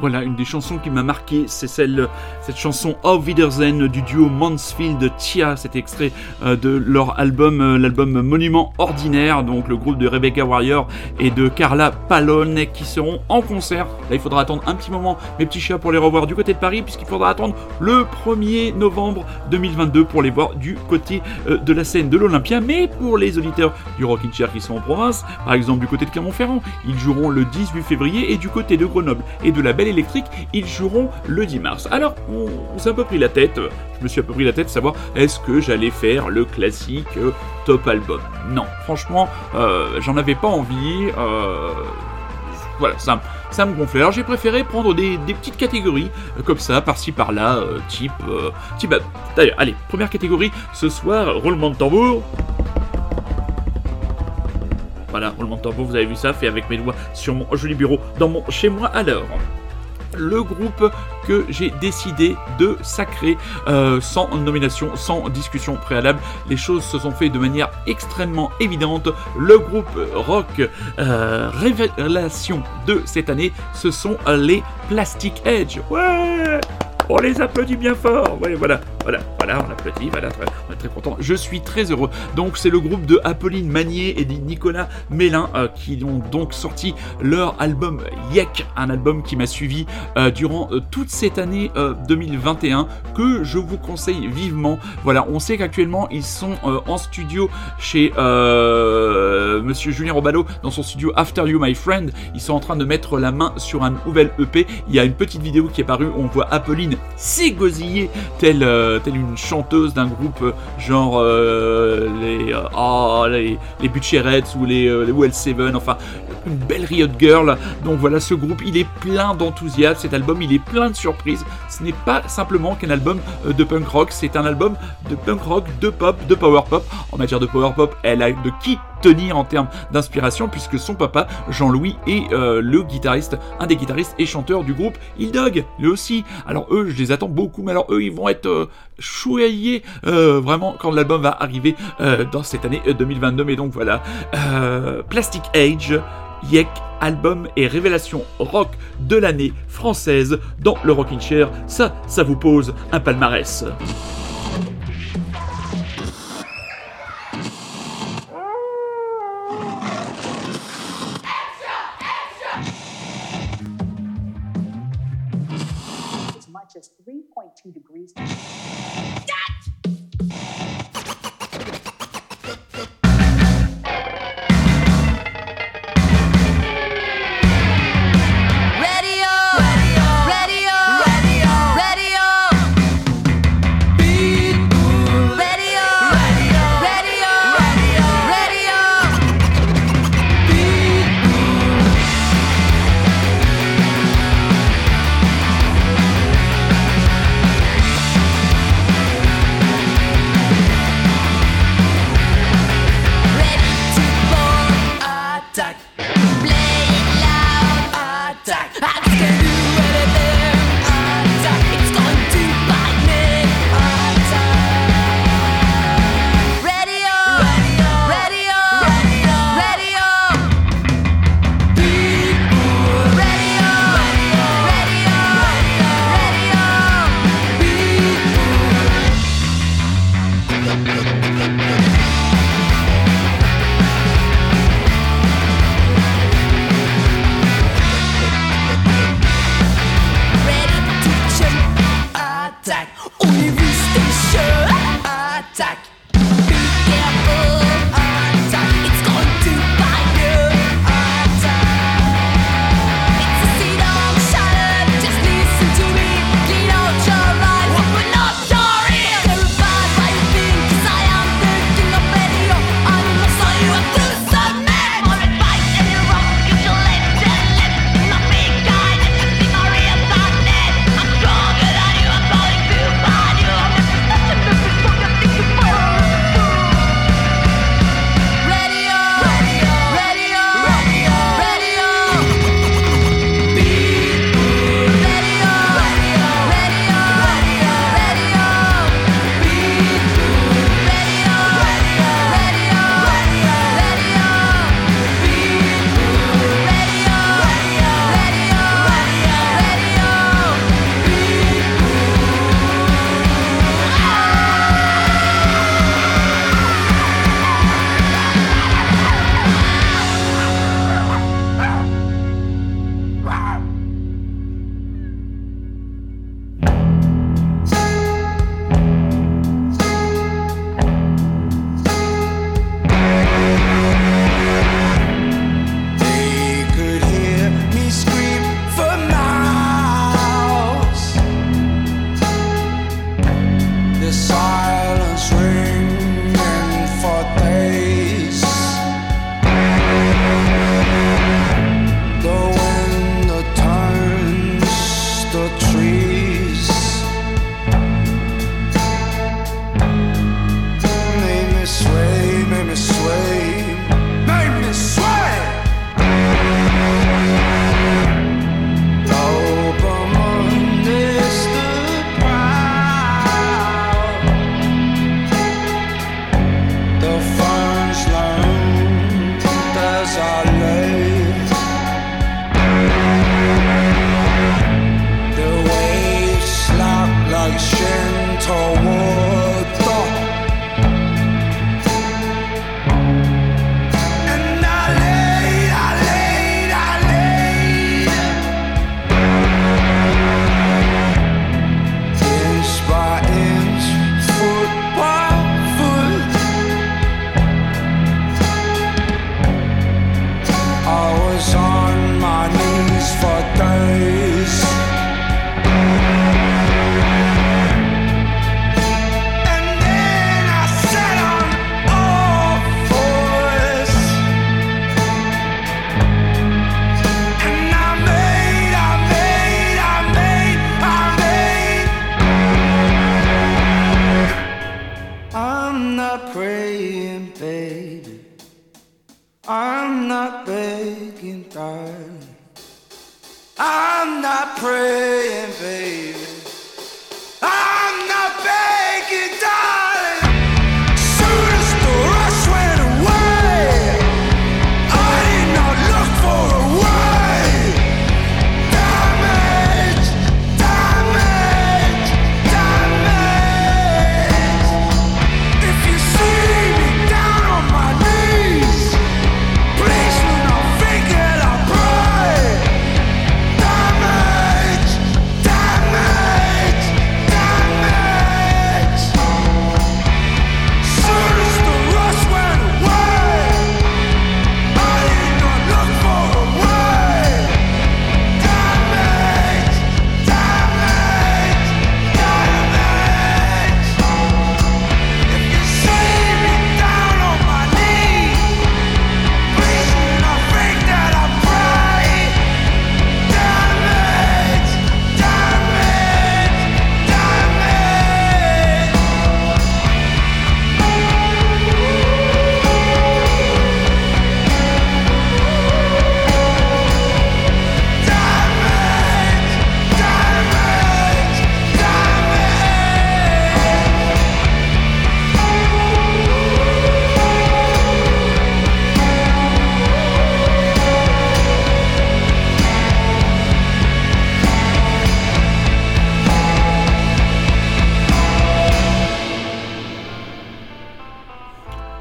Voilà, une des chansons qui m'a marqué, c'est celle, cette chanson Auf Wiedersehen du duo Mansfield Tia. Cet extrait euh, de leur album, euh, l'album Monument Ordinaire, donc le groupe de Rebecca Warrior et de Carla Pallone qui seront en concert. Là, il faudra attendre un petit moment, mes petits chats, pour les revoir du côté de Paris, puisqu'il faudra attendre le 1er novembre 2022 pour les voir du côté euh, de la scène de l'Olympia. Mais pour les auditeurs du Rockin' Chair qui sont en province, par exemple du côté de Clermont-Ferrand, ils joueront le 18 février et du côté de Grenoble et de la Belle Électrique, ils joueront le 10 mars. Alors, on, s'est un peu pris la tête, euh, je me suis un peu pris la tête de savoir est-ce que j'allais faire le classique euh, top album? Non, franchement, euh, j'en avais pas envie. voilà, ça, me- gonflait. Alors j'ai préféré prendre des, petites catégories, comme ça, par-ci par-là, type... type D'ailleurs, allez, première catégorie, ce soir, roulement de tambour. Voilà, roulement de tambour, vous avez vu ça, fait avec mes doigts sur mon joli bureau, dans mon chez moi. Alors, le groupe que j'ai décidé de sacrer euh, sans nomination, sans discussion préalable. Les choses se sont faites de manière extrêmement évidente. Le groupe rock euh, révélation de cette année, ce sont les Plastic Edge. Ouais on les applaudit bien fort. Ouais, voilà, voilà, voilà, on applaudit, voilà, on est très content. Je suis très heureux. Donc, c'est le groupe de Apolline Magnier et Nicolas Mélin euh, qui ont donc sorti leur album Yek, un album qui m'a suivi euh, durant euh, toute cette année euh, 2021 que je vous conseille vivement. Voilà, on sait qu'actuellement ils sont en studio chez Monsieur Julien Robalo dans son studio After You My Friend. Ils sont en train de mettre la main sur un nouvel EP. Il y a une petite vidéo qui est parue. On voit Apolline s'égosiller telle, euh, telle une chanteuse d'un groupe euh, genre euh, les, les Butcherettes ou les, les WL7. Enfin, une belle Riot Girl. Donc voilà, ce groupe, il est plein d'enthousiasme. Cet album, il est plein de surprises. Ce n'est pas simplement qu'un album de punk rock, c'est un album de punk rock, de pop, de power pop. En matière de power pop, elle a de qui tenir en termes d'inspiration puisque son papa Jean-Louis est euh, le guitariste, un des guitaristes et chanteurs du groupe Il Dog, lui aussi. Alors eux, je les attends beaucoup, mais alors eux, ils vont être euh, chouaillés euh, vraiment quand l'album va arriver euh, dans cette année euh, 2022. Mais donc voilà, Euh, Plastic Age. Yek, album et révélation rock de l'année française dans le Rockin' Chair. Ça, ça vous pose un palmarès.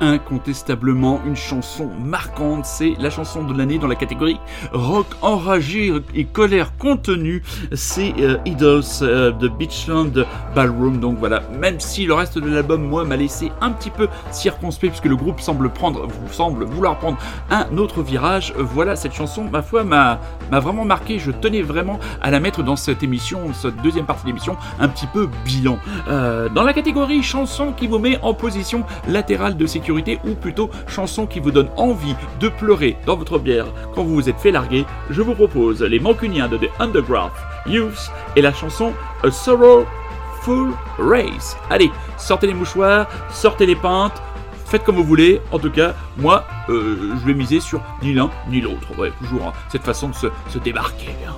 Incontestablement une chanson marquante. C'est la chanson de l'année dans la catégorie rock enragé et colère contenue. C'est euh, Idols euh, de Beachland Ballroom. Donc voilà, même si le reste de l'album, moi, m'a laissé un petit peu circonspect puisque le groupe semble prendre, semble vouloir prendre un autre virage. Voilà, cette chanson, ma foi, m'a vraiment marqué. Je tenais vraiment à la mettre dans cette émission, cette deuxième partie d'émission, un petit peu bilan. Euh, dans la catégorie chanson qui vous met en position latérale de sécurité ou plutôt chanson qui vous donne envie de pleurer dans votre bière quand vous vous êtes fait larguer, je vous propose les Mancuniens de The Underground Youth et la chanson A Sorrowful Race. Allez, sortez les mouchoirs, sortez les pintes, faites comme vous voulez. En tout cas, moi, euh, je vais miser sur ni l'un ni l'autre. Ouais, toujours hein, cette façon de se, se débarquer. hein.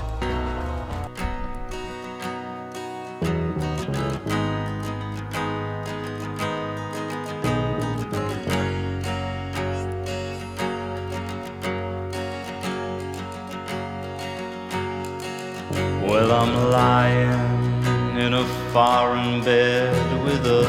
I'm lying in a foreign bed with a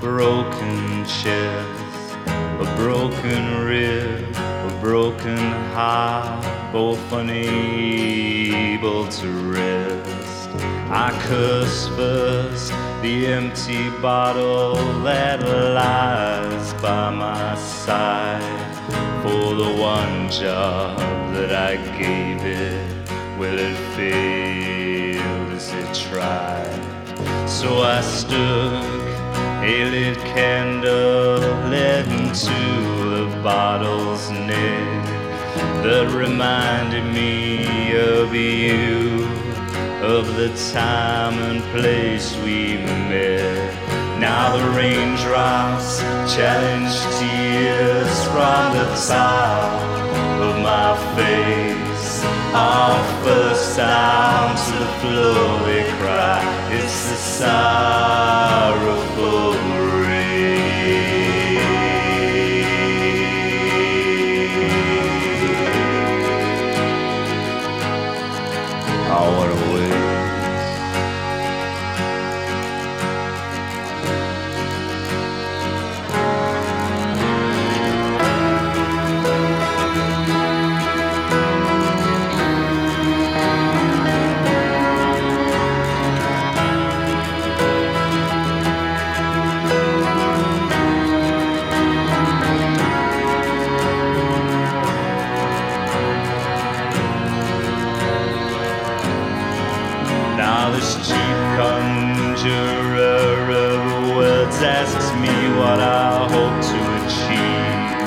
broken chest, a broken rib, a broken heart, both unable to rest. I curse first the empty bottle that lies by my side for the one job that I gave it. Will it fail as it tried? So I stuck a lit candle into the bottle's neck that reminded me of you, of the time and place we met. Now the raindrops challenge tears from the top of my face. Our of the sounds of glory cry. It's the sorrowful. This cheap conjurer of words asks me what I hope to achieve.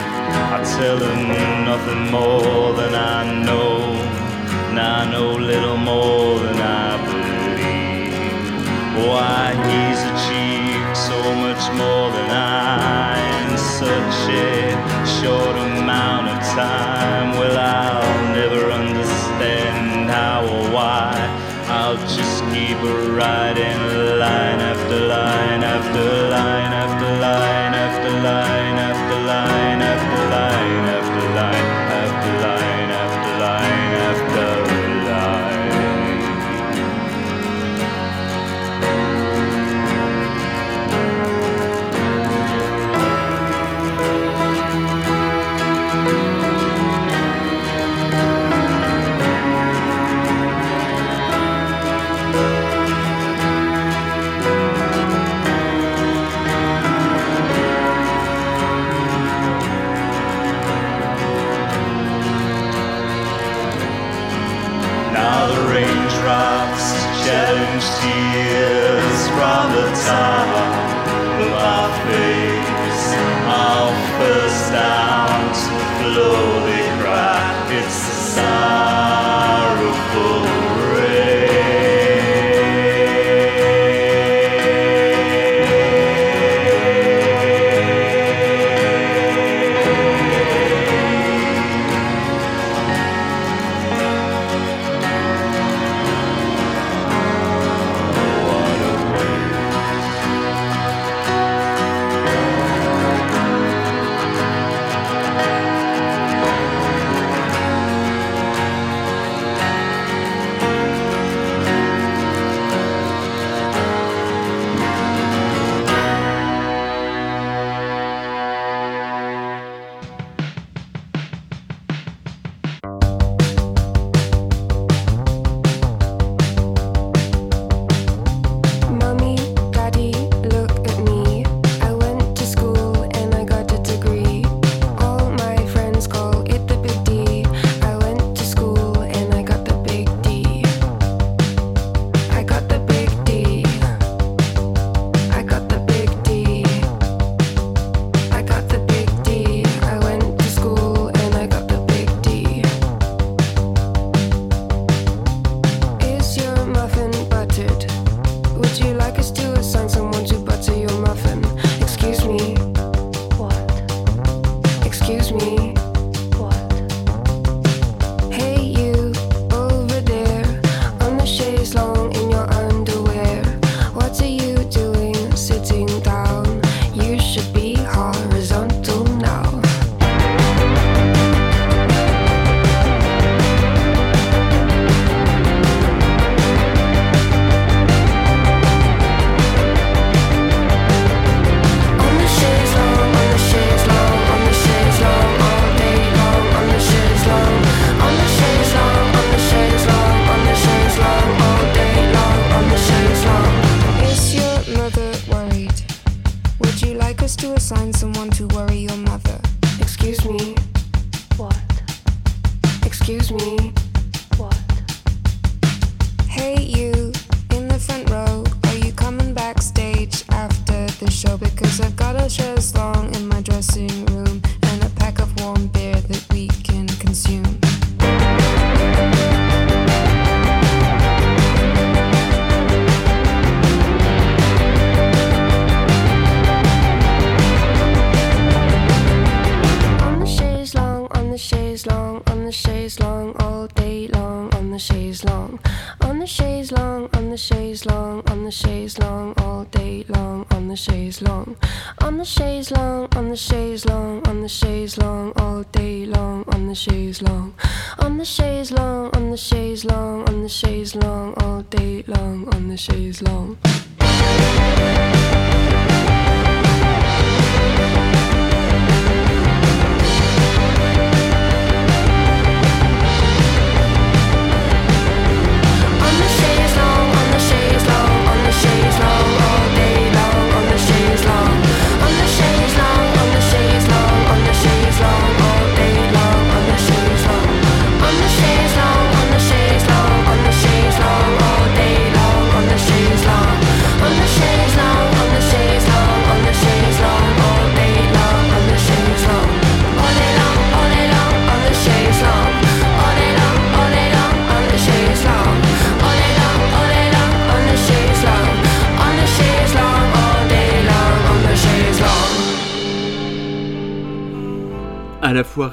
I tell him nothing more than I know, and I know little more than I believe. Why he's achieved so much more than I in such a short amount of time. Writing line after line after line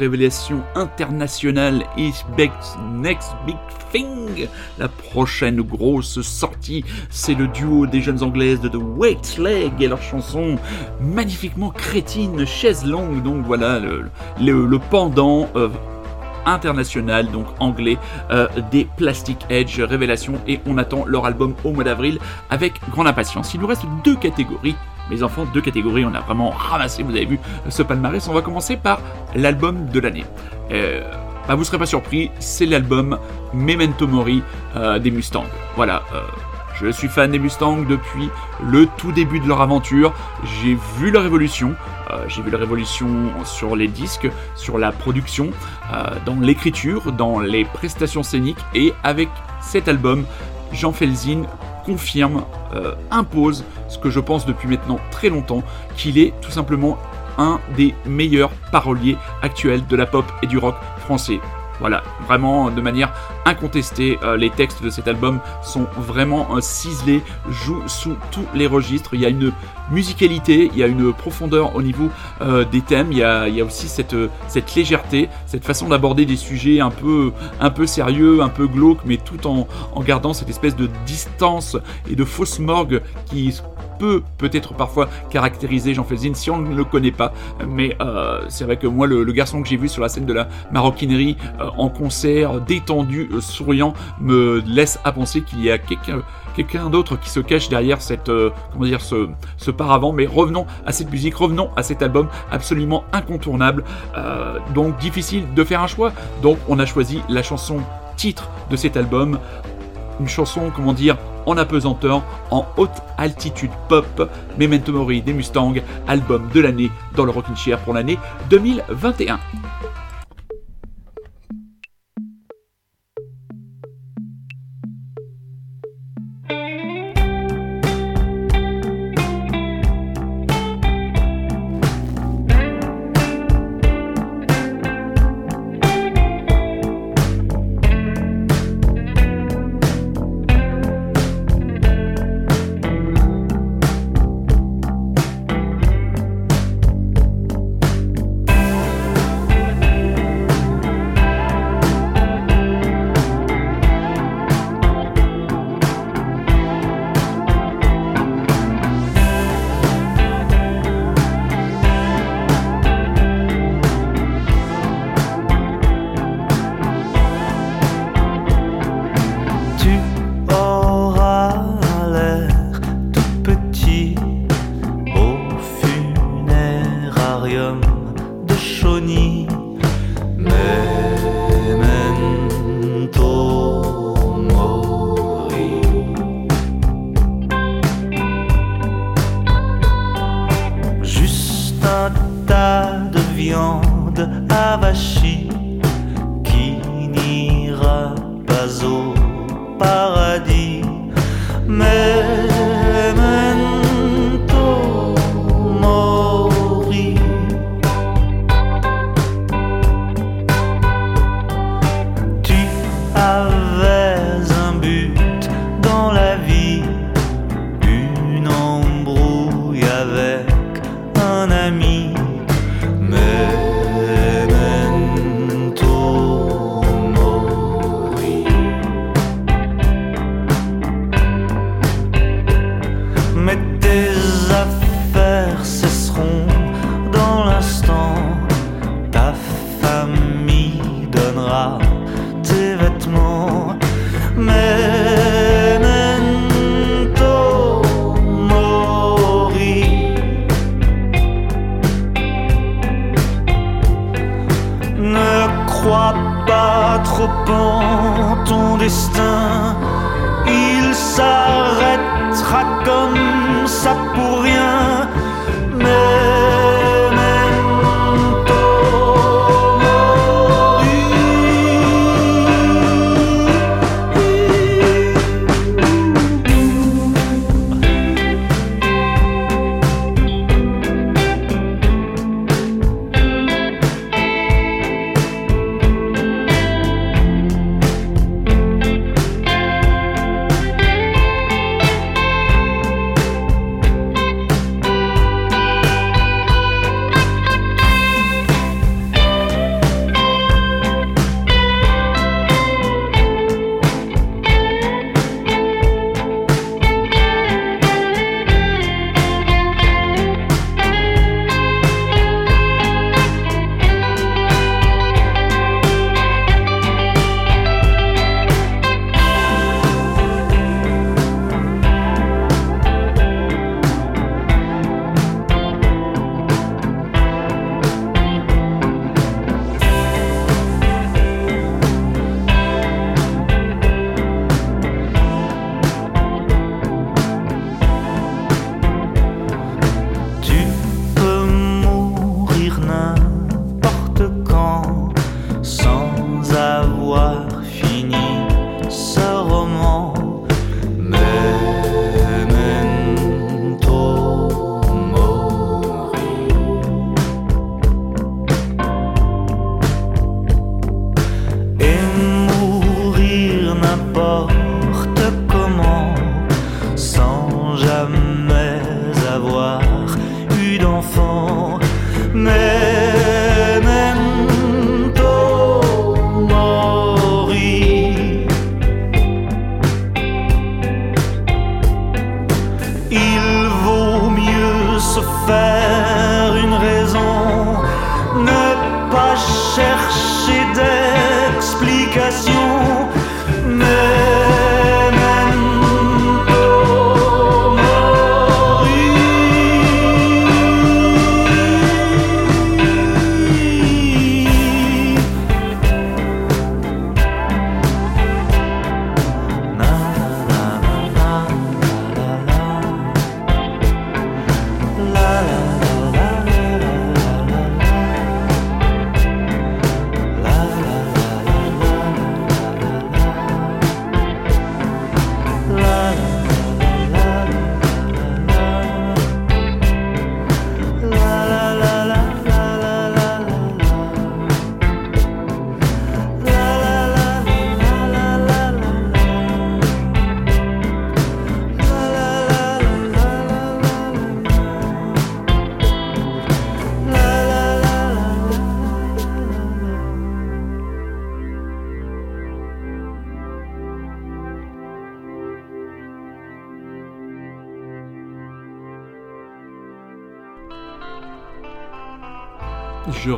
révélation internationale big- next big thing. La prochaine grosse sortie, c'est le duo des jeunes anglaises de The Wet Leg et leur chanson magnifiquement crétine, chaise longue. Donc voilà le pendant. euh, international, donc anglais, euh, des Plastic Edge Révélation et on attend leur album au mois d'avril avec grande impatience. Il nous reste deux catégories mes enfants, deux catégories, on a vraiment ramassé, vous avez vu ce palmarès. On va commencer par l'album de l'année. Euh, bah, vous serez pas surpris, c'est l'album Memento Mori euh, des Mustangs. Voilà, euh, je suis fan des Mustangs depuis le tout début de leur aventure. J'ai vu leur évolution. euh, j'ai vu leur évolution sur les disques, sur la production, dans l'écriture, dans les prestations scéniques. Et avec cet album, Jean Felzin confirme, euh, impose ce que je pense depuis maintenant très longtemps, qu'il est tout simplement un des meilleurs paroliers actuels de la pop et du rock français. Voilà, vraiment de manière incontestée, euh, les textes de cet album sont vraiment euh, ciselés, jouent sous tous les registres. Il y a une musicalité, il y a une profondeur au niveau euh, des thèmes, il y a, aussi cette, euh, légèreté, cette façon d'aborder des sujets un peu, un peu sérieux, un peu glauques, mais tout en, en gardant cette espèce de distance et de fausse morgue qui peut peut-être parfois caractériser Jean Felzin si on ne le connaît pas. Mais euh, c'est vrai que moi, le, garçon que j'ai vu sur la scène de la maroquinerie euh, en concert, détendu, euh, souriant, me laisse à penser qu'il y a quelqu'un d'autre qui se cache derrière cette comment dire ce, ce paravent. Mais revenons à cette musique revenons à cet album absolument incontournable donc difficile de faire un choix. Donc on a choisi la chanson titre de cet album. Une chanson, comment dire, en apesanteur, en haute altitude pop, Memento Mori des Mustangs, album de l'année dans le Rockin' Chair pour l'année 2021.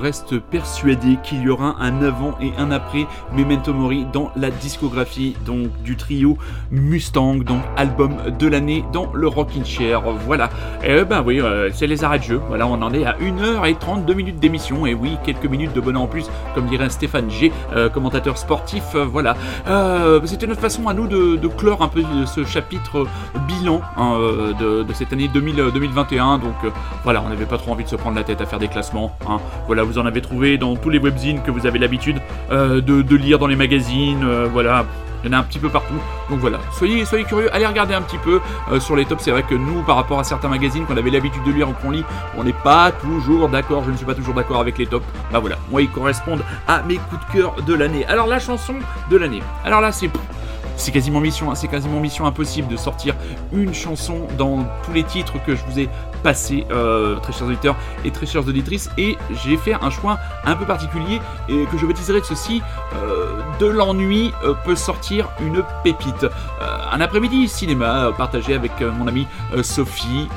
Reste persuadé qu'il y aura un avant et un après Memento Mori dans la discographie donc du trio Mustang, donc album de l'année dans le Rockin' Chair. Voilà. Et ben oui, euh, c'est les arrêts de jeu. Voilà, on en est à 1h32 minutes d'émission. Et oui, quelques minutes de bonheur en plus, comme dirait Stéphane G, euh, commentateur sportif. euh, voilà. Euh, C'était notre façon à nous de, clore un peu ce chapitre bilan hein, de, cette année 2000, euh, 2021. Donc voilà, on n'avait pas trop envie de se prendre la tête à faire des classements. hein. Voilà, vous en avez trouvé dans tous les webzines que vous avez l'habitude euh, de, lire dans les magazines. euh, voilà. Il y en a un petit peu partout. Donc voilà, soyez, soyez curieux, allez regarder un petit peu euh, sur les tops. C'est vrai que nous, par rapport à certains magazines qu'on avait l'habitude de lire ou qu'on lit, on n'est pas toujours d'accord. Je ne suis pas toujours d'accord avec les tops. Bah voilà, moi ils correspondent à mes coups de cœur de l'année. Alors la chanson de l'année. Alors là, c'est c'est quasiment mission, c'est quasiment mission impossible de sortir une chanson dans tous les titres que je vous ai passés, euh, très chers auditeurs et très chères auditrices. Et j'ai fait un choix un peu particulier et que je baptiserai de ceci euh, de l'ennui euh, peut sortir une pépite. Un après-midi cinéma partagé avec mon amie Sophie,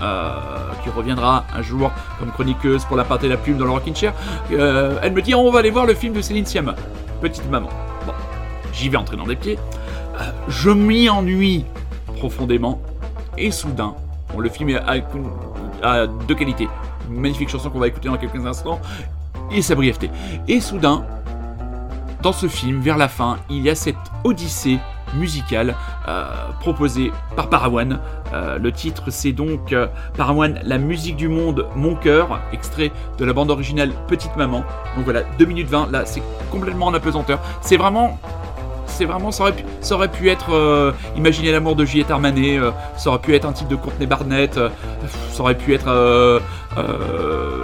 qui reviendra un jour comme chroniqueuse pour la part et la plume dans le Rockin' Chair. Elle me dit on va aller voir le film de Céline Sciamma, petite maman. Bon, j'y vais entrer dans des pieds. Je m'y ennuie profondément. Et soudain, bon, le film est à, à deux qualités. Une magnifique chanson qu'on va écouter dans quelques instants. Et sa brièveté. Et soudain, dans ce film, vers la fin, il y a cette odyssée musicale euh, proposée par Parawan. Euh, le titre, c'est donc euh, Parawan, la musique du monde, mon cœur, extrait de la bande originale Petite Maman. Donc voilà, 2 minutes 20, là, c'est complètement en apesanteur. C'est vraiment c'est vraiment, ça aurait pu, être euh, Imaginer l'amour de Juliette Armanet, euh, ça aurait pu être un titre de Courtney Barnett, euh, ça aurait pu être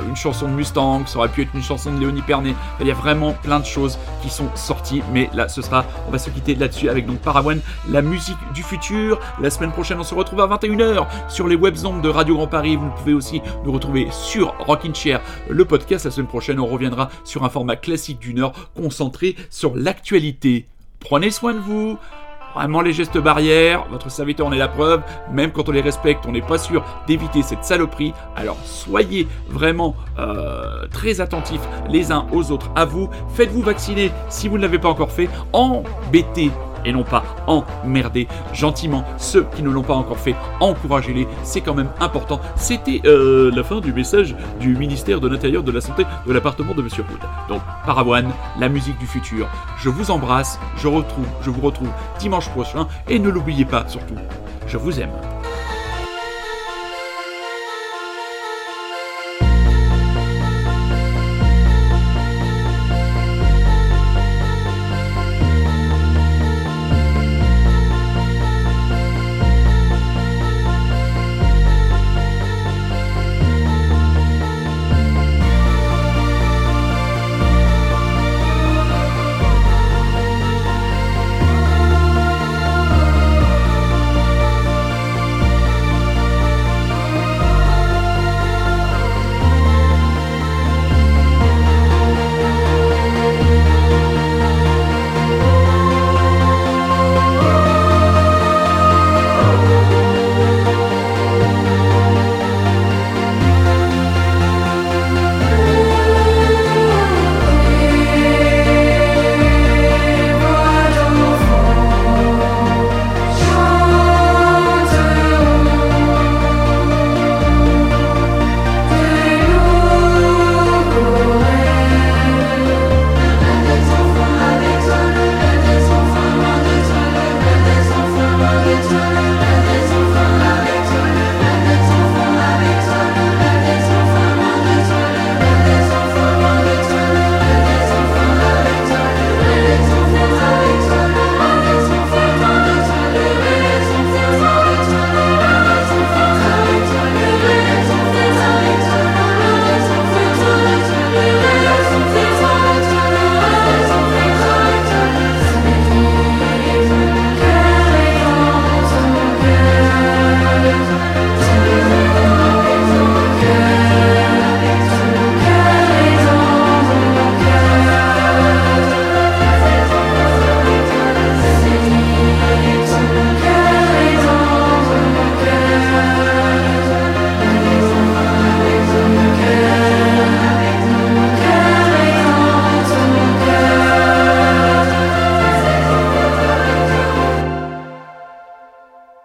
une chanson de Mustang, ça aurait pu être une chanson de Léonie Pernet. Il y a vraiment plein de choses qui sont sorties, mais là, ce sera, on va se quitter là-dessus avec donc Parawan, la musique du futur. La semaine prochaine, on se retrouve à 21h sur les webzones de Radio Grand Paris. Vous pouvez aussi nous retrouver sur Rockin' Chair, le podcast. La semaine prochaine, on reviendra sur un format classique d'une heure concentré sur l'actualité. Prenez soin de vous. Vraiment les gestes barrières, votre serviteur en est la preuve, même quand on les respecte, on n'est pas sûr d'éviter cette saloperie, alors soyez vraiment euh, très attentifs les uns aux autres. À vous, faites-vous vacciner si vous ne l'avez pas encore fait, embêtez et non pas emmerder gentiment ceux qui ne l'ont pas encore fait, encouragez-les, c'est quand même important. C'était euh, la fin du message du ministère de l'Intérieur de la Santé de l'appartement de Monsieur Wood. Donc, Parawan, la musique du futur. Je vous embrasse, je retrouve, je vous retrouve dimanche prochain et ne l'oubliez pas surtout, je vous aime.